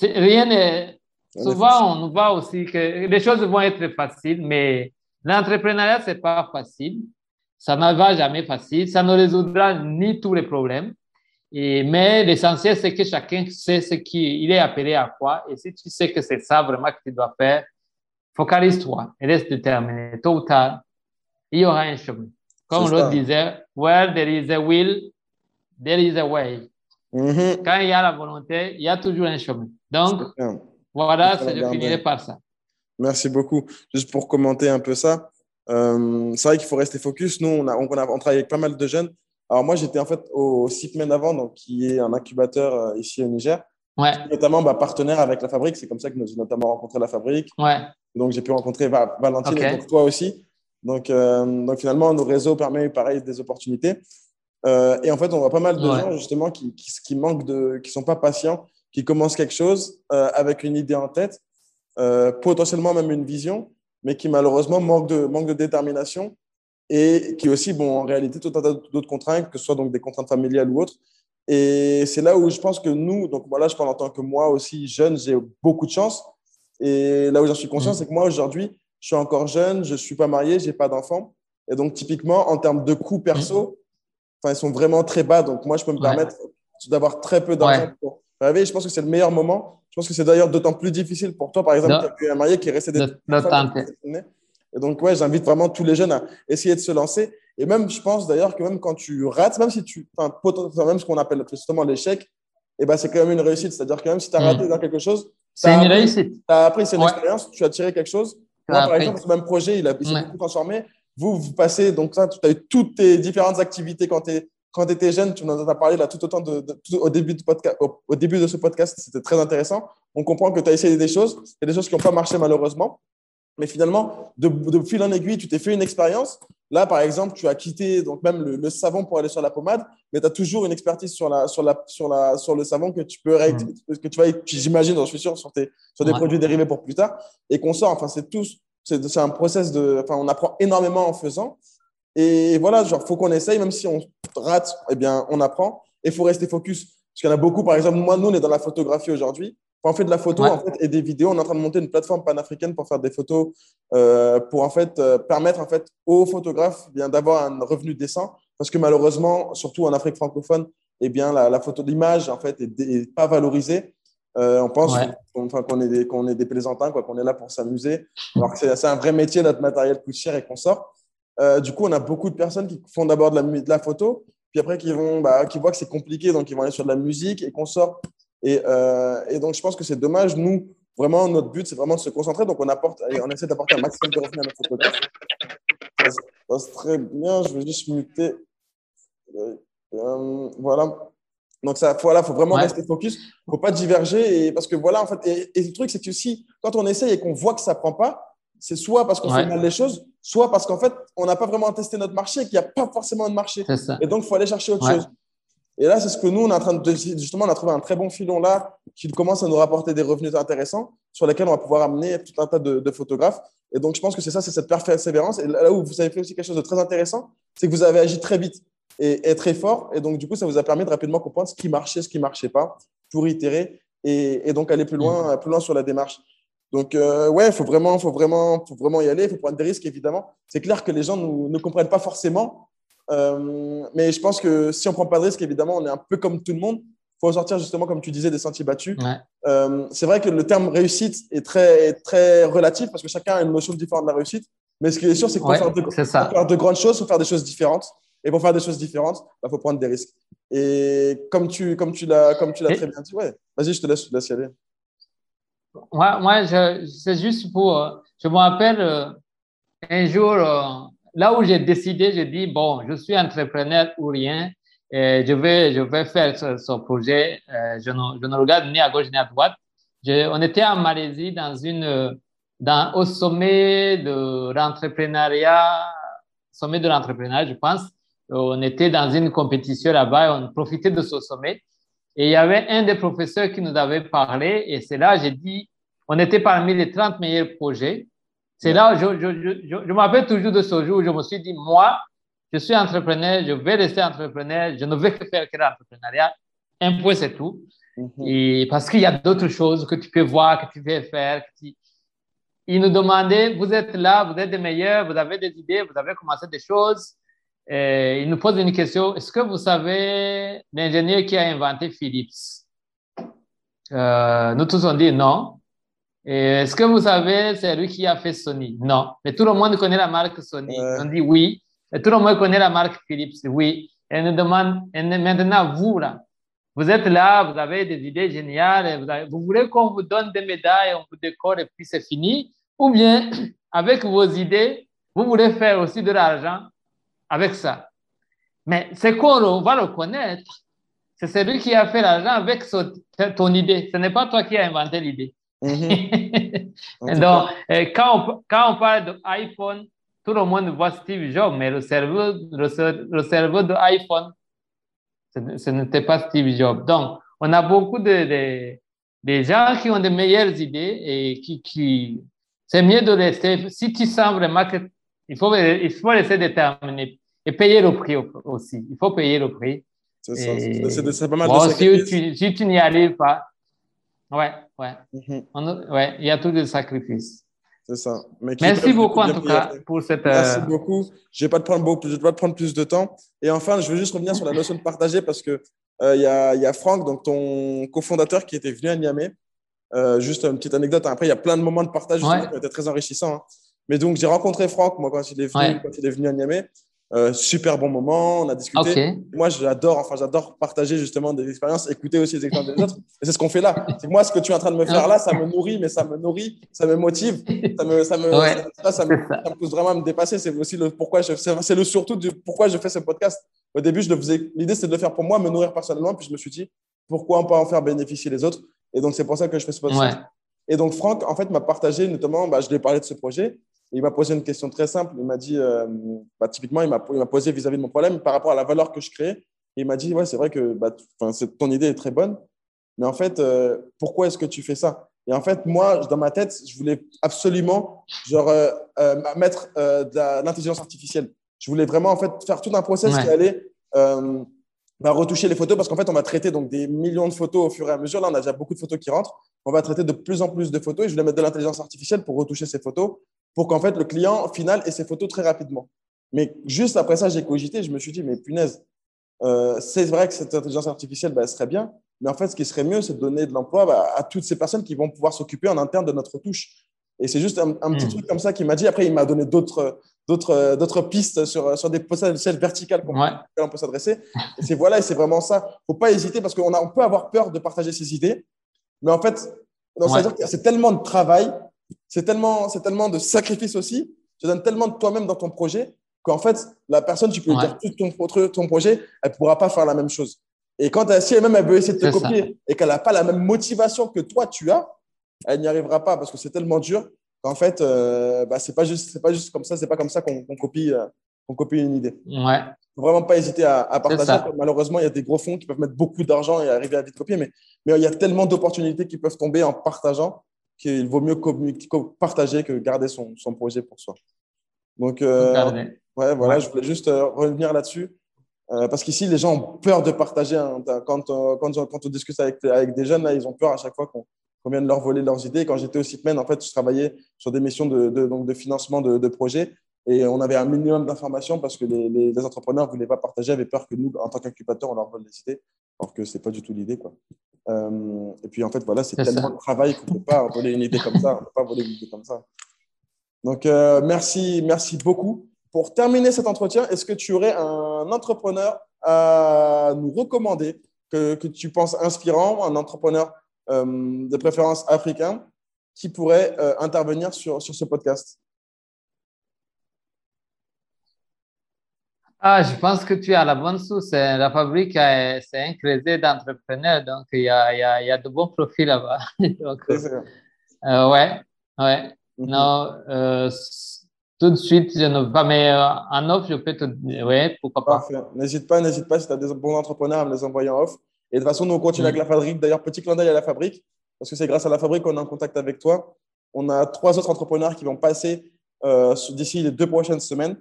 Rien n'est. Souvent, on voit aussi que les choses vont être faciles, mais l'entrepreneuriat, c'est pas facile. Ça ne va jamais facile. Ça ne résoudra ni tous les problèmes. Et, mais l'essentiel, c'est que chacun sait ce qu'il est appelé à quoi. Et si tu sais que c'est ça vraiment que tu dois faire, focalise-toi et reste déterminé. Tôt ou tard, il y aura un chemin. Comme l'autre disait, where there is a will, there is a way. Mm-hmm. Quand il y a la volonté, il y a toujours un chemin. Donc, voilà, je finirai par ça. Merci beaucoup. Juste pour commenter un peu ça, euh, c'est vrai qu'il faut rester focus. Nous, on, a, on, a, on, travaille avec pas mal de jeunes. Alors moi, j'étais en fait au CIPMEN avant, donc, qui est un incubateur euh, ici au Niger. Ouais. Notamment bah, partenaire avec la fabrique. C'est comme ça que nous avons notamment rencontré la fabrique. Ouais. Donc j'ai pu rencontrer Valentine et donc toi aussi. Donc, euh, donc finalement, nos réseaux permettent pareil des opportunités. Euh, et en fait, on voit pas mal de gens justement qui, qui, qui, manquent de, qui sont pas patients, qui commencent quelque chose euh, avec une idée en tête, potentiellement même une vision, mais qui malheureusement manquent de, manque de détermination et qui aussi, bon, en réalité, tout un tas d'autres contraintes, que ce soit donc des contraintes familiales ou autres. Et c'est là où je pense que nous, donc voilà, je parle en tant que moi aussi jeune, j'ai beaucoup de chance. Et là où j'en suis conscient, mmh. c'est que moi aujourd'hui, je suis encore jeune, je ne suis pas marié, je n'ai pas d'enfant. Et donc, typiquement, en termes de coûts perso, enfin, ils sont vraiment très bas. Donc, moi, je peux me permettre d'avoir très peu d'argent. Ouais. Je pense que c'est le meilleur moment. Je pense que c'est d'ailleurs d'autant plus difficile pour toi, par exemple, qui as un marié qui est resté des Et donc, ouais, j'invite vraiment tous les jeunes à essayer de se lancer. Et même, je pense d'ailleurs que même quand tu rates, même si tu, enfin, même ce qu'on appelle justement l'échec, eh ben, c'est quand même une réussite. C'est-à-dire que même si tu as hmm. raté dans quelque chose, c'est une réussite. Tu as appris, c'est une expérience, tu as tiré quelque chose. Moi, par exemple, ce même projet, il, a, s'est beaucoup transformé. Vous, vous passez, donc ça, tu as eu toutes tes différentes activités quand tu quand étais jeune, tu nous en as parlé là tout autant de, au, début de podcast, au, début de ce podcast, c'était très intéressant. On comprend que tu as essayé des choses, il y a des choses qui n'ont pas marché malheureusement. Mais finalement, de, de fil en aiguille, tu t'es fait une expérience. Là, par exemple, tu as quitté donc même le, savon pour aller sur la pommade, mais tu as toujours une expertise sur, la, sur, la, sur, la, sur le savon que tu peux mmh. que tu vas, j'imagine, j'en suis sûr, sur, tes, sur des produits dérivés pour plus tard et qu'on sort. Enfin, c'est tous, c'est un process de, enfin, on apprend énormément en faisant. Et voilà, genre, faut qu'on essaye, même si on rate, eh bien, on apprend. Et il faut rester focus. Parce qu'il y en a beaucoup, par exemple, moi, nous, on est dans la photographie aujourd'hui on fait de la photo en fait, et des vidéos, on est en train de monter une plateforme panafricaine pour faire des photos, euh, pour en fait euh, permettre en fait aux photographes eh bien d'avoir un revenu décent, parce que malheureusement, surtout en Afrique francophone, eh bien la, photo d'image en fait est, pas valorisée. Euh, on pense qu'on est des qu'on est des plaisantins, quoi, qu'on est là pour s'amuser, alors que c'est un vrai métier, notre matériel coûte cher et qu'on sort. du coup, on a beaucoup de personnes qui font d'abord de la, de la photo, puis après qui vont, bah, qui voient que c'est compliqué, donc ils vont aller sur de la musique et qu'on sort euh, et, donc, je pense que c'est dommage. Nous, vraiment, notre but, c'est vraiment de se concentrer. Donc, on, apporte, on essaie d'apporter un maximum de revenus à notre photographe. Ça se passe très bien. Je vais juste muter. Euh, voilà. Donc, ça, voilà, faut vraiment rester focus. Il ne faut pas diverger. Et, parce que voilà, en fait, et, le truc, c'est que si, quand on essaye et qu'on voit que ça ne prend pas, c'est soit parce qu'on fait mal les choses, soit parce qu'en fait, on n'a pas vraiment testé notre marché et qu'il n'y a pas forcément de marché. Et donc, il faut aller chercher autre chose. Et là, c'est ce que nous, on est en train de. Justement, on a trouvé un très bon filon là qui commence à nous rapporter des revenus intéressants sur lesquels on va pouvoir amener tout un tas de, photographes. Et donc, je pense que c'est ça, c'est cette persévérance. Et là où vous avez fait aussi quelque chose de très intéressant, c'est que vous avez agi très vite et, très fort. Et donc, du coup, ça vous a permis de rapidement comprendre ce qui marchait, ce qui marchait pas pour itérer et, donc aller plus loin, plus loin sur la démarche. Donc, euh, ouais, il faut vraiment, faut, vraiment, faut vraiment y aller. Il faut prendre des risques, évidemment. C'est clair que les gens ne comprennent pas forcément euh, mais je pense que si on prend pas de risque, évidemment, on est un peu comme tout le monde. Il faut sortir justement, comme tu disais, des sentiers battus. Euh, c'est vrai que le terme réussite est très, très relatif parce que chacun a une notion différente de la réussite. Mais ce qui est sûr, c'est qu'il faut, faire, de, faire de grandes choses, il faut faire des choses différentes. Et pour faire des choses différentes, il bah, faut prendre des risques. Et comme tu, comme tu l'as, comme tu l'as très bien dit, ouais, vas-y, je te laisse, je te y aller. Moi, moi c'est juste pour. Euh, je me rappelle un jour, là où j'ai décidé, j'ai dit, bon, je suis entrepreneur ou rien, et je vais, je vais faire ce, projet. Euh, je, ne, regarde ni à gauche ni à droite. on était en Malaisie dans une, au sommet de l'entrepreneuriat, sommet de l'entrepreneuriat, je pense. On était dans une compétition là-bas et on profitait de ce sommet. Et il y avait un des professeurs qui nous avait parlé et c'est là, j'ai dit, on était parmi les 30 meilleurs projets. C'est là, je, je, je, je, me rappelle toujours de ce jour où je me suis dit, moi, je suis entrepreneur, je vais rester entrepreneur, je ne vais que faire que l'entrepreneuriat. Un point, c'est tout. Mm-hmm. Et parce qu'il y a d'autres choses que tu peux voir, que tu peux faire. Que Il nous demandait, vous êtes là, vous êtes des meilleurs, vous avez des idées, vous avez commencé des choses. il nous pose une question. Est-ce que vous savez l'ingénieur qui a inventé Philips? Nous tous on dit non. Est-ce que vous savez c'est lui qui a fait Sony? Non. Mais tout le monde connaît la marque Sony. On dit oui. Et tout le monde connaît la marque Philips. Oui. Et nous demande, et maintenant, vous, là, vous êtes là, vous avez des idées géniales, vous, vous voulez qu'on vous donne des médailles, on vous décore et puis c'est fini, ou bien <clears throat> avec vos idées, vous voulez faire aussi de l'argent avec ça? Mais c'est qu'on va le connaître. C'est celui qui a fait l'argent avec ton idée. Ce n'est pas toi qui as inventé l'idée. Mm-hmm. <laughs> Donc, euh, quand on, quand on parle d'iPhone, tout le monde voit Steve Jobs, mais le cerveau, le, le cerveau de iPhone, ce, n'était pas Steve Jobs. Donc, on a beaucoup de, de, gens qui ont de meilleures idées et qui, qui c'est mieux de laisser, si tu sens vraiment que il faut, il faut laisser déterminer et payer le prix aussi. Il faut payer le prix. C'est ça. C'est pas mal de si tu, si tu n'y arrives pas, ouais, ouais. Mm-hmm. ouais, il y a tous des sacrifices. C'est ça. Merci beaucoup en tout cas pour cette. Merci euh, beaucoup. Je ne vais, pas te prendre beaucoup, je vais pas te prendre plus de temps. Et enfin, je veux juste revenir sur la notion de partager parce qu'il euh, y, a, y a Franck, donc ton cofondateur, qui était venu à Niamey. Euh, juste une petite anecdote. Après, il y a plein de moments de partage qui ont été très enrichissants. Hein. Mais donc, j'ai rencontré Franck, moi, quand il est venu, quand il est venu à Niamey. Euh, super bon moment, on a discuté. Moi, j'adore, enfin, j'adore partager justement des expériences, écouter aussi les expériences des autres. Et c'est ce qu'on fait là. C'est moi, ce que tu es en train de me faire là, ça me nourrit, mais ça me nourrit, ça me motive, ça me, ça me, ça, me, pousse vraiment à me dépasser. C'est aussi le pourquoi je, c'est le surtout du pourquoi je fais ce podcast. Au début, je le faisais, l'idée c'était de le faire pour moi, me nourrir personnellement, puis je me suis dit pourquoi on peut en faire bénéficier les autres? Et donc c'est pour ça que je fais ce podcast. Et donc Franck, en fait, m'a partagé notamment, bah, je lui ai parlé de ce projet il m'a posé une question très simple. Il m'a dit, euh, bah, typiquement, il m'a posé vis-à-vis de mon problème par rapport à la valeur que je crée. il m'a dit, ouais, c'est vrai que bah, ton idée est très bonne, mais en fait, euh, pourquoi est-ce que tu fais ça? Et en fait, moi, dans ma tête, je voulais absolument genre, euh, mettre de l'intelligence artificielle. Je voulais vraiment en fait, faire tout un process qui allait bah, retoucher les photos parce qu'en fait, on va traiter donc, des millions de photos au fur et à mesure. Là, on a déjà beaucoup de photos qui rentrent. On va traiter de plus en plus de photos et je voulais mettre de l'intelligence artificielle pour retoucher ces photos pour qu'en fait le client final ait ses photos très rapidement. Mais juste après ça, j'ai cogité, je me suis dit, mais punaise, euh, c'est vrai que cette intelligence artificielle, bah, serait bien, mais en fait, ce qui serait mieux, c'est de donner de l'emploi bah, à toutes ces personnes qui vont pouvoir s'occuper en interne de notre touche. Et c'est juste un, petit hmm. truc comme ça qu'il m'a dit. Après, il m'a donné d'autres, d'autres, d'autres pistes sur, sur des potentiels verticales qu'on on peut s'adresser. Et c'est voilà, et c'est vraiment ça. Faut pas hésiter parce qu'on on peut avoir peur de partager ses idées, mais en fait, c'est tellement de travail c'est tellement, c'est tellement de sacrifice aussi. Tu donnes tellement de toi-même dans ton projet qu'en fait, la personne, tu peux lui dire tout ton, ton projet, elle ne pourra pas faire la même chose. Et quand elle, si elle-même elle veut essayer de te copier et qu'elle n'a pas la même motivation que toi tu as, elle n'y arrivera pas parce que c'est tellement dur qu'en fait, euh, bah, c'est pas juste, c'est pas juste comme ça, c'est pas comme ça qu'on copie, euh, copie une idée. Ouais. Faut vraiment pas hésiter à, à partager. Malheureusement, il y a des gros fonds qui peuvent mettre beaucoup d'argent et arriver à vite copier, mais, mais il y a tellement d'opportunités qui peuvent tomber en partageant qu'il vaut mieux partager que garder son, son projet pour soi. Donc, euh, ouais, voilà, je voulais juste euh, revenir là-dessus. Euh, parce qu'ici, les gens ont peur de partager. Hein. quand, quand, quand, on discute avec, avec des jeunes, là, ils ont peur à chaque fois qu'on vienne leur voler leurs idées. Quand j'étais au CITMEN, en fait, je travaillais sur des missions de, de, donc de financement de, de, projets. Et on avait un minimum d'informations parce que les, les, entrepreneurs ne voulaient pas partager, avaient peur que nous, en tant qu'incubateur, on leur vole les idées. Alors que ce n'est pas du tout l'idée. Quoi. Euh, et puis, en fait, voilà, c'est tellement de travail qu'on ne peut pas voler une idée comme ça. On peut pas voler une idée comme ça. Donc, euh, merci, merci beaucoup. Pour terminer cet entretien, est-ce que tu aurais un entrepreneur à nous recommander que, que tu penses inspirant, un entrepreneur euh, de préférence africain qui pourrait intervenir sur, sur ce podcast? Ah, je pense que tu as la bonne source. La fabrique, c'est un crédit d'entrepreneurs, donc il y a, y a, y a, de bons profils là-bas. <laughs> donc, euh, ouais, ouais. Mhm. Non, euh, tout de suite, je ne veux pas, mais euh, en off, je peux te ouais, pourquoi pas. N'hésite pas, n'hésite pas si tu as des bons entrepreneurs à me les envoyer en off. Et de toute façon, nous, on continue avec mhm. la fabrique. D'ailleurs, petit clin d'œil à la fabrique, parce que c'est grâce à la fabrique qu'on est en contact avec toi. On a trois autres entrepreneurs qui vont passer d'ici les deux prochaines semaines.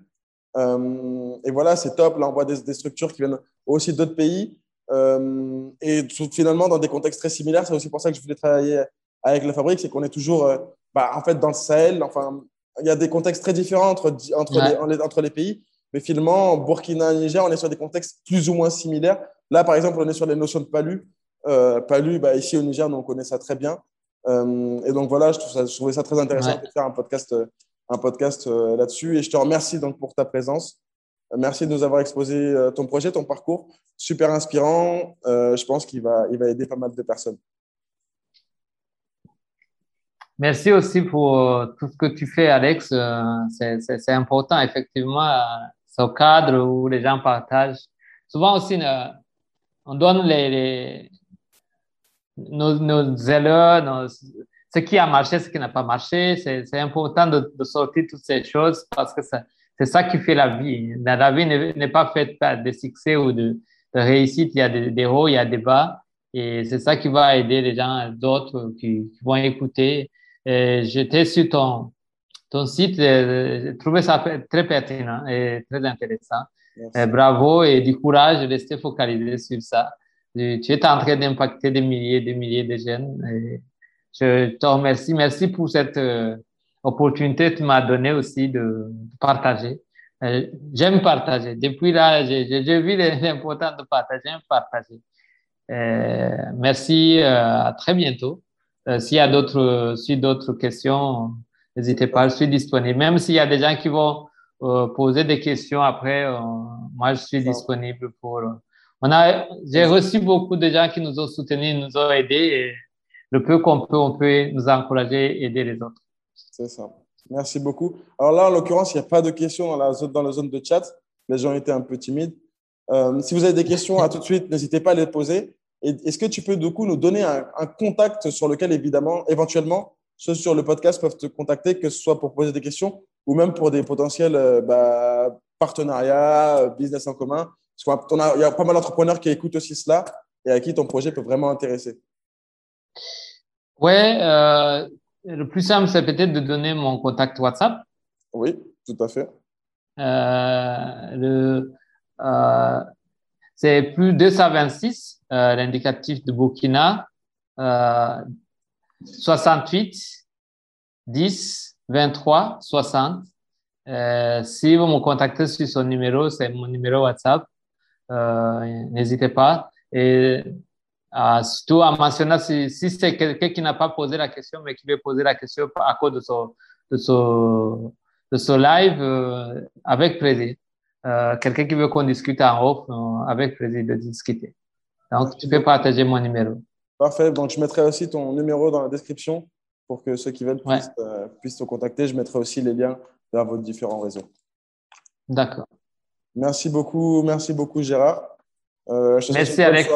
Euh, et voilà, c'est top. Là, on voit des, structures qui viennent aussi d'autres pays. Euh, et finalement, dans des contextes très similaires, c'est aussi pour ça que je voulais travailler avec la fabrique, c'est qu'on est toujours euh, bah, en fait dans le Sahel. Enfin, il y a des contextes très différents entre, entre, les, entre les pays, Mais finalement, Burkina, Niger, on est sur des contextes plus ou moins similaires. Là, par exemple, on est sur les notions de palu. Euh, palu, bah, ici au Niger, nous, on connaît ça très bien. Euh, et donc voilà, je, trouve ça, je, trouvais ça très intéressant de faire un podcast, un podcast là-dessus. Et je te remercie donc pour ta présence. Merci de nous avoir exposé ton projet, ton parcours. Super inspirant. je pense qu'il va, il va aider pas mal de personnes. Merci aussi pour euh, tout ce que tu fais, Alex. Euh, c'est important, effectivement, euh, ce cadre où les gens partagent. Souvent aussi, on donne les, nos, nos erreurs, ce qui a marché, ce qui n'a pas marché. C'est important de, sortir toutes ces choses parce que c'est ça qui fait la vie. La, vie n'est pas faite de succès ou de, réussite. Il y a des, hauts, il y a des bas. Et c'est ça qui va aider les gens, d'autres qui, vont écouter J'étais sur ton, ton site, j'ai trouvé ça très pertinent et très intéressant. bravo et du courage de rester focalisé sur ça. Tu es en train d'impacter des milliers et des milliers de jeunes. Et je te remercie. Merci pour cette euh, opportunité que tu m'as donnée aussi de, partager. Euh, j'aime partager. Depuis là, j'ai vu <laughs> l'importance de partager. J'aime partager. Euh, merci. à très bientôt. Euh, s'il y a d'autres, si d'autres questions, n'hésitez pas, je suis disponible. Même s'il y a des gens qui vont euh, poser des questions après, euh, moi, je suis disponible pour. on a, j'ai reçu beaucoup de gens qui nous ont soutenus, nous ont aidés le peu qu'on peut, on peut nous encourager et aider les autres. C'est ça. Merci beaucoup. Alors là, en l'occurrence, il n'y a pas de questions dans la zone, de chat. Les gens étaient un peu timides. si vous avez des questions, à tout de suite, n'hésitez pas à les poser. Est-ce que tu peux du coup nous donner un, contact sur lequel, évidemment, éventuellement, ceux sur le podcast peuvent te contacter, que ce soit pour poser des questions ou même pour des potentiels euh, bah, partenariats, euh, business en commun Parce qu'il y a pas mal d'entrepreneurs qui écoutent aussi cela et à qui ton projet peut vraiment intéresser. Ouais, euh, le plus simple, c'est peut-être de donner mon contact WhatsApp. Oui, tout à fait. le, c'est plus 226, euh, l'indicatif de Burkina, 68 10 23 60. si vous me contactez sur son numéro, c'est mon numéro WhatsApp. Euh, n'hésitez pas. Et surtout à mentionner si, si c'est quelqu'un qui n'a pas posé la question, mais qui veut poser la question à cause de son, de son, de son live, euh, avec plaisir. Euh, quelqu'un qui veut qu'on discute en off, euh, avec plaisir de discuter. Donc, tu peux partager mon numéro. Parfait. Donc, je mettrai aussi ton numéro dans la description pour que ceux qui veulent puissent, euh, puissent te contacter. Je mettrai aussi les liens vers vos différents réseaux. D'accord. Merci beaucoup, merci beaucoup Gérard. Merci Alex.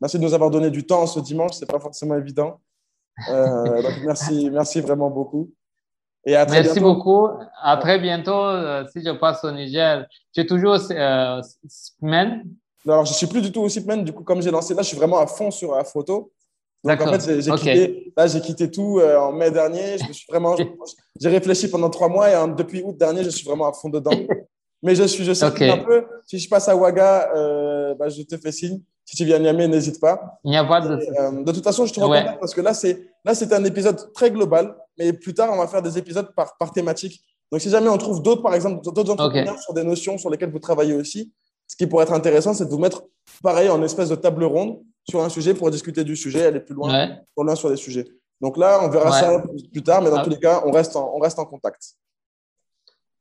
Merci de nous avoir donné du temps ce dimanche. C'est pas forcément évident. donc merci, <laughs> merci vraiment beaucoup. Merci beaucoup. À très bientôt. Euh, si je passe au Niger, tu es toujours euh, semaine? Alors, je ne suis plus du tout au semaine. Du coup, comme j'ai lancé là, je suis vraiment à fond sur la photo. Donc, en fait, j'ai quitté, là, j'ai quitté tout euh, en mai dernier. Je me suis vraiment, <laughs> j'ai réfléchi pendant trois mois et depuis août dernier, je suis vraiment à fond dedans. Mais je suis, je sais un peu. Si je passe à Ouaga, euh, bah, je te fais signe. Si tu viens à Niamey, n'hésite pas. Il n'y a pas de. Euh, de toute façon, je te recommande parce que là, c'est là, c'est un épisode très global, mais plus tard, on va faire des épisodes par, par thématique. Donc, si jamais on trouve d'autres, par exemple, d'autres entrepreneurs sur des notions sur lesquelles vous travaillez aussi, ce qui pourrait être intéressant, c'est de vous mettre, pareil, en espèce de table ronde sur un sujet pour discuter du sujet, aller plus loin, plus loin sur les sujets. Donc là, on verra ça plus tard, mais dans ah. tous les cas, on reste en, on reste en contact.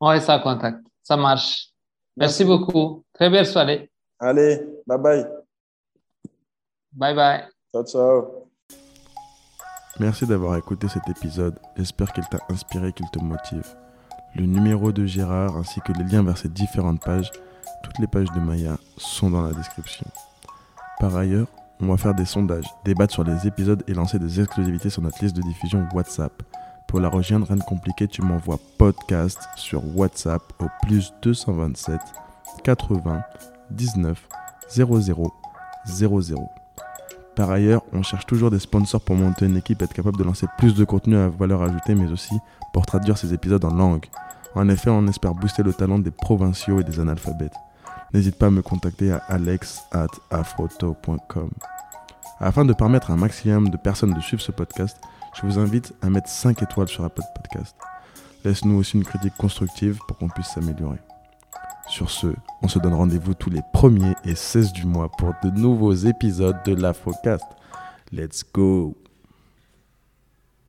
On reste en contact. Ça marche. Merci, Merci beaucoup. Très belle soirée. Allez, bye bye. Bye bye. Ciao, ciao. Merci d'avoir écouté cet épisode. J'espère qu'il t'a inspiré, qu'il te motive. Le numéro de Gérard ainsi que les liens vers ces différentes pages, toutes les pages de Maya sont dans la description. Par ailleurs, on va faire des sondages, débattre sur les épisodes et lancer des exclusivités sur notre liste de diffusion WhatsApp. Pour la rejoindre, rien de compliqué, tu m'envoies podcast sur WhatsApp au plus 227 80 19 00 00. Par ailleurs, on cherche toujours des sponsors pour monter une équipe et être capable de lancer plus de contenu à valeur ajoutée, mais aussi pour traduire ces épisodes en langue. En effet, on espère booster le talent des provinciaux et des analphabètes. N'hésite pas à me contacter à alex.afroto.com. Afin de permettre à un maximum de personnes de suivre ce podcast, je vous invite à mettre 5 étoiles sur Apple Podcast. Laisse-nous aussi une critique constructive pour qu'on puisse s'améliorer. Sur ce, on se donne rendez-vous tous les 1er et 16 du mois pour de nouveaux épisodes de l'Afrocast. Let's go